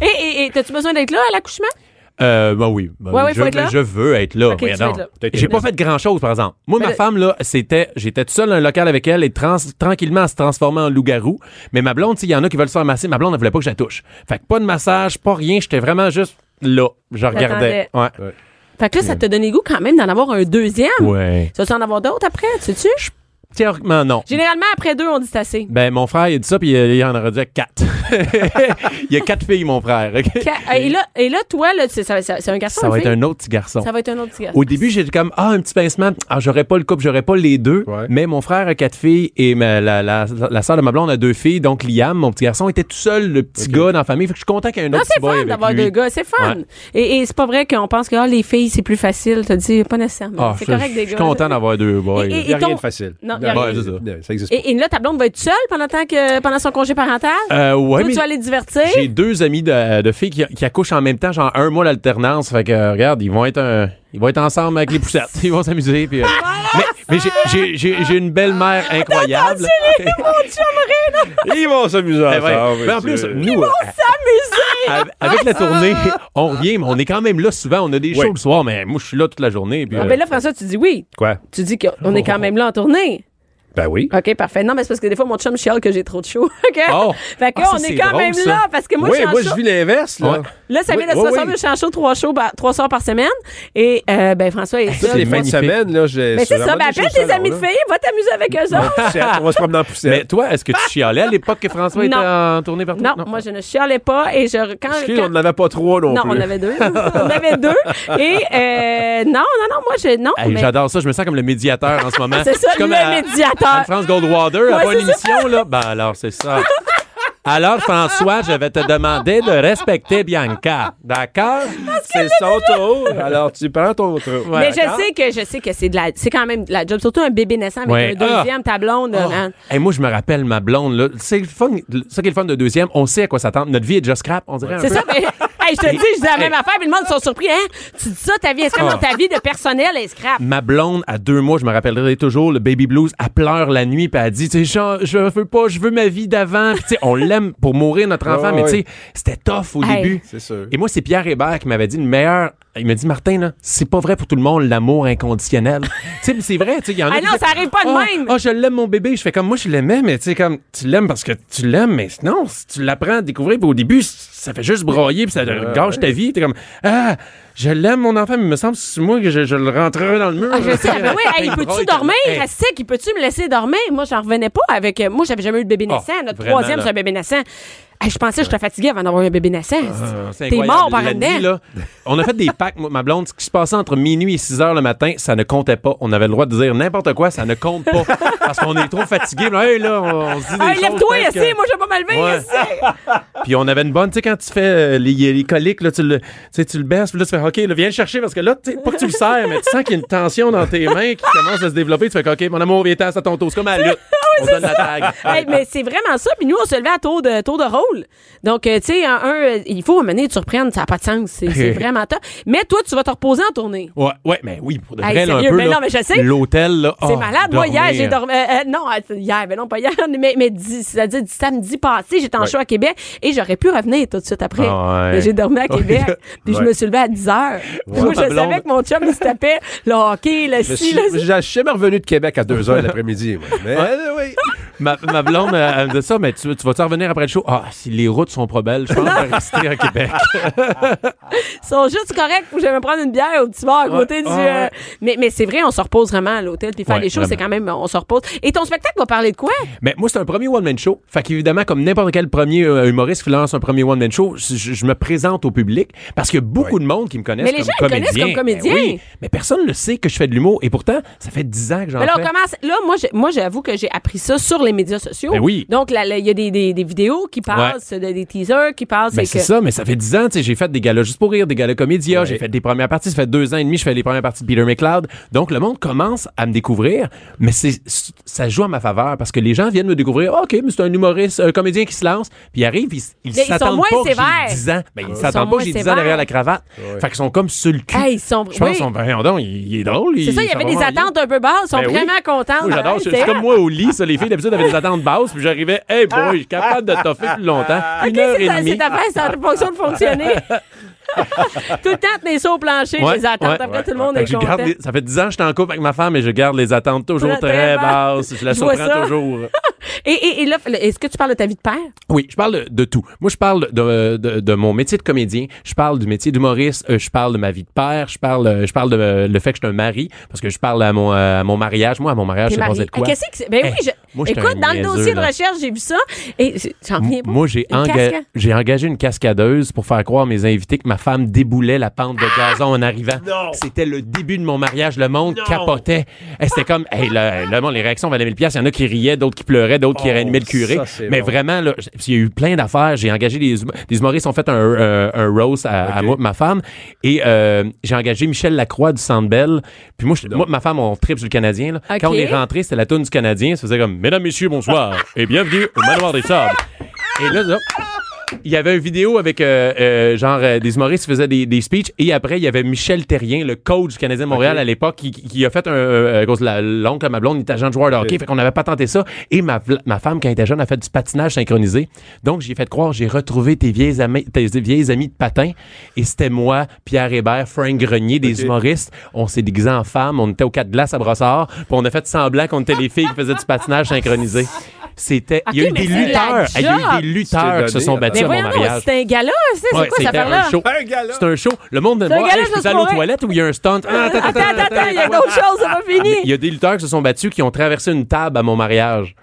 Et, et, et t'as-tu besoin d'être là à l'accouchement? Euh, ben oui. Ben Ouais, ouais, je, faut être là. je veux être là. Ok, tu voyons veux donc. être là. J'ai pas fait grand chose, par exemple. Moi, Mais ma le- femme, là, c'était, j'étais tout seul dans un local avec elle et trans- tranquillement, elle se transformait en loup-garou. Mais ma blonde, tu sais, il y en a qui veulent se faire masser. Ma blonde, elle voulait pas que je la touche. Fait que pas de massage, pas rien. J'étais vraiment juste là. Je regardais. Ouais. Fait que là, ça te donné le goût quand même d'en avoir un deuxième? Ouais. Tu vas en avoir d'autres après, tu sais-tu? Théoriquement, non. Généralement, après deux, on dit c'est assez. Ben, mon frère, il a dit ça, puis il y en aurait dit quatre. il y a quatre filles, mon frère. ok? Ca- Et là, et là toi, là, c'est ça- ça- c'est un garçon Ça va une être fille? un autre petit garçon. Ça va être un autre petit garçon. Au début, j'étais comme, ah, un petit pincement. Ah, j'aurais pas le couple, j'aurais pas les deux. Ouais. Mais mon frère a quatre filles et ma- la, la, la, sœur de ma blonde a deux filles. Donc, Liam, mon petit garçon, était tout seul, le petit gars dans la famille. Fait que je suis content qu'il y ait un Non, autre c'est petit boy fun avec d'avoir lui. deux gars, c'est fun. Ouais. Et, et c'est pas vrai qu'on pense que ah, les filles, c'est plus facile. T'as dit, pas nécessairement. Ah, c'est je- correct je des suis gars. content d'avoir deux boys. Il n'y a rien de facile. Non, ça. Existe. Et, et là, ta blonde va être seule pendant, tant que, pendant son congé parental? Euh, ouais, Toi, mais tu vas aller te divertir? j'ai deux amis de, de filles qui, qui accouchent en même temps, genre un mois d'alternance. Fait que, regarde, ils vont être un- ils vont être ensemble avec les poussettes. Ils vont s'amuser. puis, euh, mais mais j'ai- une belle-mère incroyable. Ils vont s'amuser Eh ensemble. Mais en plus, c'est- nous, euh, S'amuser! Avec- Avec la tournée, on revient, mais on est quand même là souvent. On a des shows Oui. le soir, mais moi, je suis là toute la journée. puis, Ah, euh, ben là, François, tu dis oui. Quoi? Tu dis qu'on est quand même là en tournée. Ben oui. OK, parfait. Non, mais c'est parce que des fois, mon chum chiale que j'ai trop de chaud. OK? Oh. Fait qu'on Ah, ça, est quand drôle, même ça. là parce que moi, oui, je suis en moi, je vis l'inverse, là. Ouais. Là, ça vient Oui, de se oui, ressortir, oui. je suis en trois, shows, par- trois soirs par semaine. Et, euh, ben, François est Toutes seul. les fins de semaine, là, j'ai. Mais c'est ça. Ben, appelle tes amis de filles, va t'amuser avec eux autres. On va se promener en poussette. Mais toi, est-ce que tu chialais à l'époque que François était Non. en tournée partout? Non, moi, je ne chialais pas. Et je, quand, on n'en avait pas trois non, non, plus. on avait deux. on avait deux. Et, euh, non, non, non, moi, je, non. J'adore ça. Je me sens comme le médiateur en ce moment. C'est ça, Je suis comme le à- médiateur. Anne-France Goldwater, Ouais, à pas une émission, là. Ben alors, c'est ça. Alors, François, je vais te demander de respecter Bianca. D'accord? C'est son tour. Alors, tu prends ton tour. Mais je sais que je sais que c'est de la c'est quand même de la job surtout un bébé naissant avec Ouais. un deuxième ta blonde Oh. hein. Hey, moi, je me rappelle ma blonde. Là. C'est le fun. Ça qui est le fun de deuxième, on sait à quoi s'attendre. Notre vie est déjà scrap, on dirait. un C'est peu. ça mais hey, je te dis je dis la même affaire puis le monde sont surpris hein? Tu dis ça ta vie est scrap Ah. dans ta vie de personnel est scrap? Ma blonde, à deux mois, je me rappellerai toujours, le baby blues, elle pleure la nuit, puis elle dit, tu sais, Jean, je veux pas, je veux ma vie d'avant. Puis, tu sais, on l'aime pour mourir, notre enfant, Ouais, mais tu sais, c'était tough au Hey. début. C'est sûr. Et moi, c'est Pierre Hébert qui m'avait dit le meilleur. Il m'a dit, Martin, là, c'est pas vrai pour tout le monde, l'amour inconditionnel. tu sais, mais c'est vrai, tu sais, il y en a Ah non, ça arrive pas de Ah, même. Ah, je l'aime, mon bébé. Je fais comme moi, je l'aimais, mais tu sais, comme, tu l'aimes parce que tu l'aimes, mais non, si tu l'apprends à découvrir, puis au début, ça fait juste broyer, puis ça gâche ta vie. T'es comme, ah, je l'aime, mon enfant, mais il me semble, c'est moi que je, je le rentrerai dans le mur. Ah, je sais. Ben oui, hey, Il peux-tu dormir? Hey. Sait qu'il peut-tu me laisser dormir? Moi, j'en revenais pas avec. Moi, j'avais jamais eu de bébé Ah, naissant. Notre vraiment, troisième, c'est un bébé naissant. Hey, je pensais que j'étais fatiguée avant d'avoir un bébé naissant. Ah, T'es mort par La un nuit, là, On a fait des packs, ma blonde. Ce qui se passait entre minuit et 6 heures le matin, ça ne comptait pas. On avait le droit de dire n'importe quoi, ça ne compte pas. parce qu'on est trop fatigué. Hey, là, on, on se dit des Hey, choses lève-toi, que- ici. Moi, je vais pas lever Ouais. ici. Puis on avait une bonne, tu sais, quand tu fais euh, les, les coliques, là, tu le, tu le baisses, puis là, tu fais, OK, là, viens le chercher, parce que là, tu sais, pas que tu le serres, mais tu sens qu'il y a une tension dans tes mains qui commence à se développer. Tu fais, OK, mon amour, viens à ton tour. C'est comme à la lutte. On donne la tag. Hey, mais c'est vraiment ça. Puis nous, on se levait à tour de, tour de rôle. Donc, euh, tu sais, un, un, euh, il faut amener tu reprennes, ça n'a pas de sens. C'est c'est vraiment top. Mais toi, tu vas te reposer en tournée. Ouais, ouais, mais oui, pour de Hey, vrai, là, un peu. mais là, non, mais je sais. L'hôtel, là. C'est oh, malade. Moi, hier, dormir. j'ai dormi. euh, euh, non, hier, mais non, pas hier, mais, mais di- c'est-à-dire samedi passé, j'étais en Ouais. show à Québec et j'aurais pu revenir tout de suite après. Ah ouais. Mais j'ai dormi à Québec, puis je me suis levée à 10 heures. Moi, je savais que mon chum, il se tapait le hockey, le suis le je suis jamais revenu de Québec à 2 h l'après-midi. Mais, Ouais, oui. Ma, ma blonde, euh, elle me dit ça, mais tu, tu vas-tu revenir après le show? Ah, si les routes sont pas belles, je pense que rester à Québec. Ils sont juste corrects pour que je vais me prendre une bière au petit bar à côté du. ouais, euh, ouais. Mais, mais c'est vrai, on se repose vraiment à l'hôtel. Puis faire Ouais, des shows, c'est quand même. On se repose. Et ton spectacle va parler de quoi? Mais moi, c'est un premier one-man show. Fait qu'évidemment, comme n'importe quel premier euh, humoriste qui lance un premier one-man show, je, me présente au public parce qu'il y a beaucoup de monde qui me connaissent Mais les comme gens, comédien. connaissent comme comédien. Ben oui, mais personne ne sait que je fais de l'humour. Et pourtant, ça fait 10 ans que j'en fais. commence. Là, moi, j'avoue que j'ai appris ça sur les médias sociaux. Ben oui. Donc, il y a des, des, des vidéos qui passent, de- des teasers qui passent. Ben c'est que- ça, mais ça fait 10 ans, tu sais, j'ai fait des galas juste pour rire, des galas comédia, Ouais. j'ai fait des premières parties, ça fait deux ans et demi, je fais les premières parties de Peter McLeod. Donc, le monde commence à me découvrir, mais c'est, ça joue à ma faveur parce que les gens viennent me découvrir, Ah, OK, mais c'est un humoriste, un comédien qui se lance, puis ils arrivent, ils, ils Mais ils sont s'attendent moins pas que sévères. j'ai 10 ans. Ben, ils Ils s'attendent pas que j'ai 10 ans derrière la cravate. Fait qu'ils sont comme sur le cul. Hey, ils sont. je pense oui. qu'ils sont, ben, il, il est drôle. C'est ça, il y avait des attentes un peu basses. Ils sont Ben vraiment contents. Moi, j'adore. C'est c'est comme moi au lit, ça. Les filles, d'habitude, avaient des attentes basses, puis j'arrivais, hey boy, je suis capable de toffer plus longtemps. Une Ok, heure c'est et ta- demie. c'est ta face, ça a fonction de fonctionner. tout le temps, tenir ça au plancher, Ouais, les attentes. ouais, Après, ouais, tout le monde est je content. les- ça fait 10 ans que je suis en couple avec ma femme et je garde les attentes toujours Très, basses. Je la Je surprends toujours. Et, et, et là, est-ce que tu parles de ta vie de père? Oui, je parle de, tout. Moi, je parle de, de, de mon métier de comédien. Je parle du métier d'humoriste. euh, je parle de ma vie de père. Je parle, euh, je parle de euh, le fait que je suis un mari parce que je parle à mon, euh, à mon mariage. Moi, à mon mariage, marié? passé de quoi? Ah, Qu'est-ce que c'est? Ben Eh, oui, je- moi, écoute, dans le dossier de recherche, j'ai vu ça. Et j'en reviens pas. Moi, enga- j'ai engagé une cascadeuse pour faire croire à mes invités que ma femme déboulait la pente de gazon en arrivant. C'était le début de mon mariage. Le monde capotait. Et C'était comme, hey, le, le monde, les réactions valaient 1000 pièces. Il y en a qui riaient, d'autres qui pleuraient, d'autres qui Oh, réanimaient le curé. ça, Mais bon. vraiment, là, il y a eu plein d'affaires. J'ai engagé des, hum- des humoristes ont fait un, un, un roast à, à Ok. moi, ma femme. Et euh, j'ai engagé Michel Lacroix du Centre Bell. Puis moi, moi, ma femme, on tripe sur le Canadien. là. Quand on est rentré, c'était la tourne du Canadien. Ça faisait comme, Mesdames, Messieurs, bonsoir. et bienvenue au Manoir des Sables. Et là, là, il y avait une vidéo avec euh, euh, genre euh, des humoristes qui faisaient des, des speeches et après il y avait Michel Terrien, le coach du Canadien de Montréal à l'époque, qui, qui a fait un euh, à cause de la- l'oncle à ma blonde, il était agent de joueur de hockey, Ok. fait qu'on n'avait pas tenté ça. Et ma, ma femme quand elle était jeune a fait du patinage synchronisé. Donc j'ai fait croire j'ai retrouvé tes vieilles amis, tes vieilles amis de patin et c'était moi, Pierre Hébert, Frank Grenier, des humoristes. On s'est déguisés en femmes, on était au quatre glaces à Brossard, puis on a fait semblant qu'on était les filles qui faisaient du patinage synchronisé. C'était il y a eu des c'est lutteurs, il y a eu des lutteurs qui se sont battus Mais à mon mariage. c'était un gala, c'est c'est Ouais, quoi cette c'était un gala. C'est un show. Le monde de C'est hey, je juste aller aux toilettes ou il y a un stunt? Ah, attends, Attends, attends, attends, il y a d'autres choses, ça va finir. Il y a des lutteurs qui se sont battus qui ont traversé une table à mon mariage.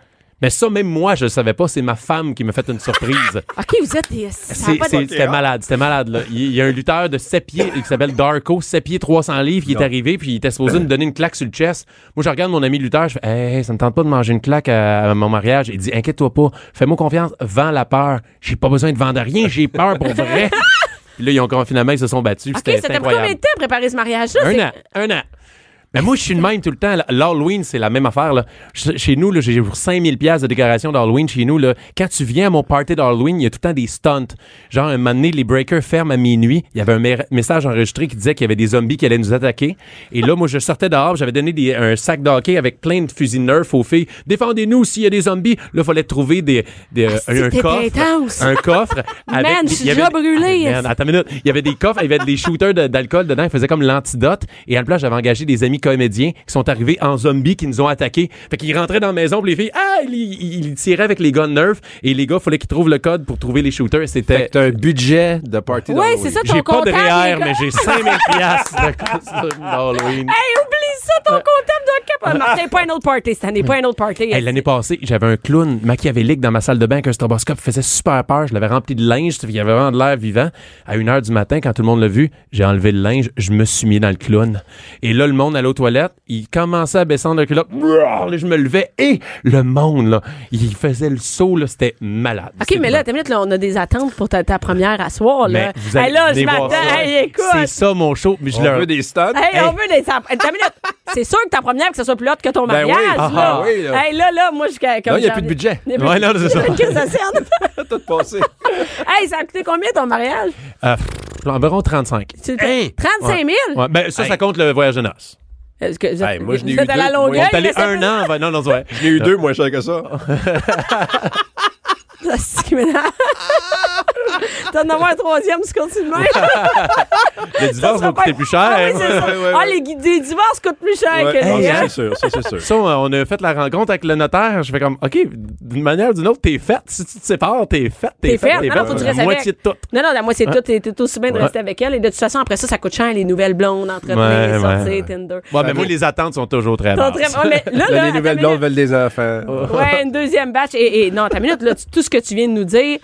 Mais ça, même moi, je le savais pas. C'est ma femme qui m'a fait une surprise. OK, vous êtes des... ça a C'est- pas de- c'est- C'était malade, c'était malade. Là. Il il y a un lutteur de 7 pieds qui s'appelle Darko, 7 pieds 300 livres, qui est arrivé, puis il était supposé me donner une claque sur le chest. Moi, je regarde mon ami lutteur, je fais hey, ça me tente pas de manger une claque à, à mon mariage. Il dit Inquiète-toi pas, fais-moi confiance, vends la peur. J'ai pas besoin de vendre rien, j'ai peur pour vrai. Puis là, ils ont finalement, ils se sont battus. OK, C'était ça c'était t'a pris combien incroyable. de temps à préparer ce mariage-là? Un an, un an. Mais moi, je suis le même tout le temps. L'Halloween, c'est la même affaire. Là. Ch- Chez nous, j'ai pour 5000 pièces de décoration d'Halloween. Chez nous, là, quand tu viens à mon party d'Halloween, il y a tout le temps des stunts. Genre, un moment donné, les breakers ferment à minuit. Il y avait un message enregistré qui disait qu'il y avait des zombies qui allaient nous attaquer. Et là, moi, je sortais dehors, j'avais donné des- un sac de hockey avec plein de fusils Nerf aux filles. Défendez-nous s'il y a des zombies. Là, il fallait trouver des, des- Ah, un, coffre. Un coffre. avec Man, je suis il y avait déjà des- brûlé. Hey, man, attends une minute. Il y avait des coffres, il y avait des shooters de- d'alcool dedans. Ils faisaient comme l'antidote. Et à la place, j'avais engagé des amis comédiens qui sont arrivés en zombies, qui nous ont attaqués. Fait qu'ils rentraient dans la maison, puis les filles, ah, ils, ils- ils tiraient avec les guns Nerf. Et les gars, il fallait qu'ils trouvent le code pour trouver les shooters. Fait C'était. un budget de party Ouais, d'Halloween. c'est ça, ton J'ai pas de. REER, mais j'ai 5000 piastres de costume d'Halloween. Hey, oublie ça, ton comptable doit Martin, pas un autre party cette année, pas un autre party. Hey, L'année passée, j'avais un clown machiavélique dans ma salle de bain avec un stroboscope faisait super peur. Je l'avais rempli de linge, il y avait vraiment de l'air vivant. À une heure du matin, quand tout le monde l'a vu, j'ai enlevé le linge, je me suis mis dans le clown. Et là, le monde allait aux toilettes, il commençait à baisser le culotte. Là, je me levais et le monde, là, il faisait le saut, là, c'était malade. OK, mais là, t'as minute, là, on a des attentes pour ta, ta première à soir. Mais Là. vous allez Hey, là, je venez voir m'attends. ça. Hey, écoute. C'est ça mon show. Mais je On leur- veut des stunts. Hey, on veut des. ça- T'as minute. C'est sûr que ta première, que ce soit plus haute que ton Ben oui. mariage. Ah, là. oui, là. Hey, là, là, moi, je. comme Non, il y a plus de budget. Il y a plus Ouais, de- non, c'est ça. Tout passé. hey, ça a coûté combien ton mariage? Euh, environ 35. Tu- Hey! 35 000? Ouais, ben, ça, ça Hey. compte le voyage de noces. Est-ce que Hey, moi, je n'ai eu à la deux. Longueuil? On est allé ça un an. Non, non, vrai. J'ai eu deux moins cher que ça. C'est maintenant. T'en as un troisième, tu continues. Le divorce va coûter plus cher. Ah oui, ça. Ouais, ouais, Ah, les, divorces coûtent plus cher Ouais. que les Ah, c'est sûr, ça c'est sûr. Ça, on a fait la rencontre avec le notaire. Je fais comme, OK, d'une manière ou d'une autre, t'es faite. Si tu te sépares, t'es faite. T'es faite. Non, non, faut que tu La moitié avec. de tout. Non, non, la moitié de tout, t'es aussi bien de rester avec elle. Et de toute façon, après ça, ça coûte cher, les nouvelles blondes, entretenir, sortir. Tinder. Ouais, mais moi, les attentes sont toujours très basses. les nouvelles blondes veulent des enfants. Ouais, une deuxième batch. Et, non, ta minute, là, tu- tout ce que tu viens de nous dire,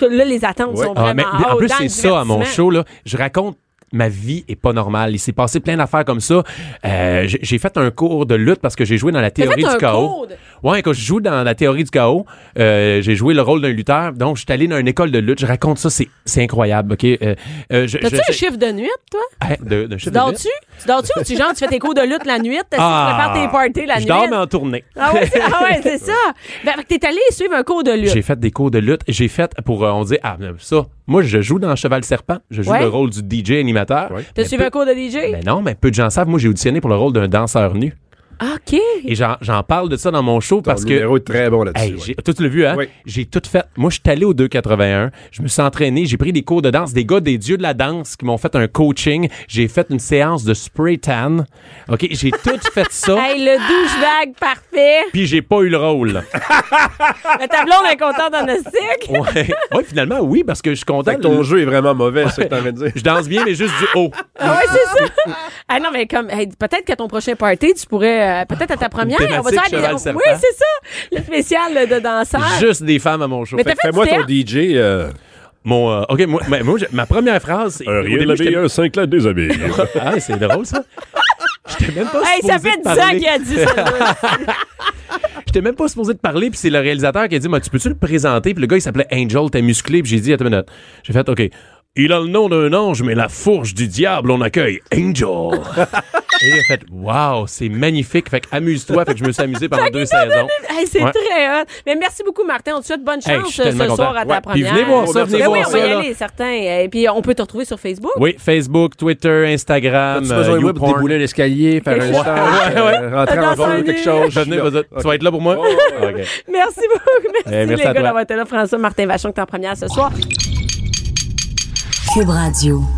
là, les attentes Ouais. sont Ah, vraiment mais en plus, c'est ça à mon show. Là, je raconte ma vie est pas normale. Il s'est passé plein d'affaires comme ça. Euh, j'ai fait un cours de lutte parce que j'ai joué dans la théorie fait du un chaos. cours de- Ouais, quand je joue dans la théorie du chaos, euh, j'ai joué le rôle d'un lutteur. Donc, je suis allé dans une école de lutte. Je raconte ça, c'est incroyable. Ok, euh, je- T'as-tu je- un je- chiffre de nuit, toi? Hein, de, de Tu chiffre dors-tu? Tu dors-tu ou tu, genre, tu fais tes cours de lutte la nuit? Tu prépares tes parties la je nuit? dors, mais en tournée. Ah ouais, c'est ah ouais, c'est ça. Ben, t'es allé suivre un cours de lutte. J'ai fait des cours de lutte. J'ai fait pour, on dit, ah, ça, moi, je joue dans Cheval Serpent. Je joue Ouais. le rôle du DJ animateur. Ouais. T'as Mais suivi peu- un cours de DJ? Mais non, mais peu de gens savent. Moi, j'ai auditionné pour le rôle d'un danseur nu. OK. Et j'en parle de ça dans mon show Ton parce que. numéro est très bon là-dessus. Hey, ouais. j'ai- toi, tu l'as vu, hein? Oui. J'ai tout fait. Moi, je suis allé au 281. Je me suis entraîné. J'ai pris des cours de danse. Des gars, des dieux de la danse qui m'ont fait un coaching. J'ai fait une séance de spray tan. OK? J'ai tout fait ça. Hey, le douchebag parfait. Puis j'ai pas eu le rôle. Mais ta blonde est contente en astic. Ouais. ouais, finalement, oui, parce que je suis content. Fait que ton jeu est vraiment mauvais, c'est ça que dire. Je danse bien, mais juste du haut. Ah ouais, c'est ça. ah non, mais comme, hey, peut-être qu'à ton prochain party, tu pourrais, euh, peut-être à ta première, on va des. serpent. Oui, c'est ça. Le spécial de danseur. Juste des femmes à mon show. Mais Fait fait Fais-moi du ton? DJ. euh, mon, euh, OK, moi, mais moi, ma première phrase, c'est. au début, j'étais- cinq lettres déshabillé. Ah, c'est drôle, ça. J'étais même pas Hey, ça supposé fait de 10 ans parler. qu'il a dit ça. J'étais même pas supposé de parler, puis c'est le réalisateur qui a dit Moi, Tu peux-tu le présenter Puis le gars, il s'appelait Angel, t'es musclé, puis j'ai dit Attends une minute. J'ai fait OK. Il a le nom d'un ange, mais la fourche du diable, on accueille Angel. Et il a fait Wow, c'est magnifique. Fait que amuse-toi. Fait que je me suis amusé pendant deux saisons. Hey, c'est Ouais. très hot. Mais merci beaucoup, Martin. On te souhaite bonne Hey, chance suis euh, tellement ce content. soir à ta Ouais. Puis première. venez voir ça, venez Ben oui, voir on va ça, y là. aller, certain. Et puis, on peut te retrouver sur Facebook. Oui, Facebook, Twitter, Instagram. As-tu besoin de moi pour YouPorn. débouler l'escalier, faire un stage, ouais, euh, rentrer en quelque chose? Je vas-y. Tu vas être là pour moi? OK. Merci beaucoup. Merci, Eh, merci les à gars toi. d'avoir été là. François Martin Vachon, qui est en première ce soir. Cube Radio.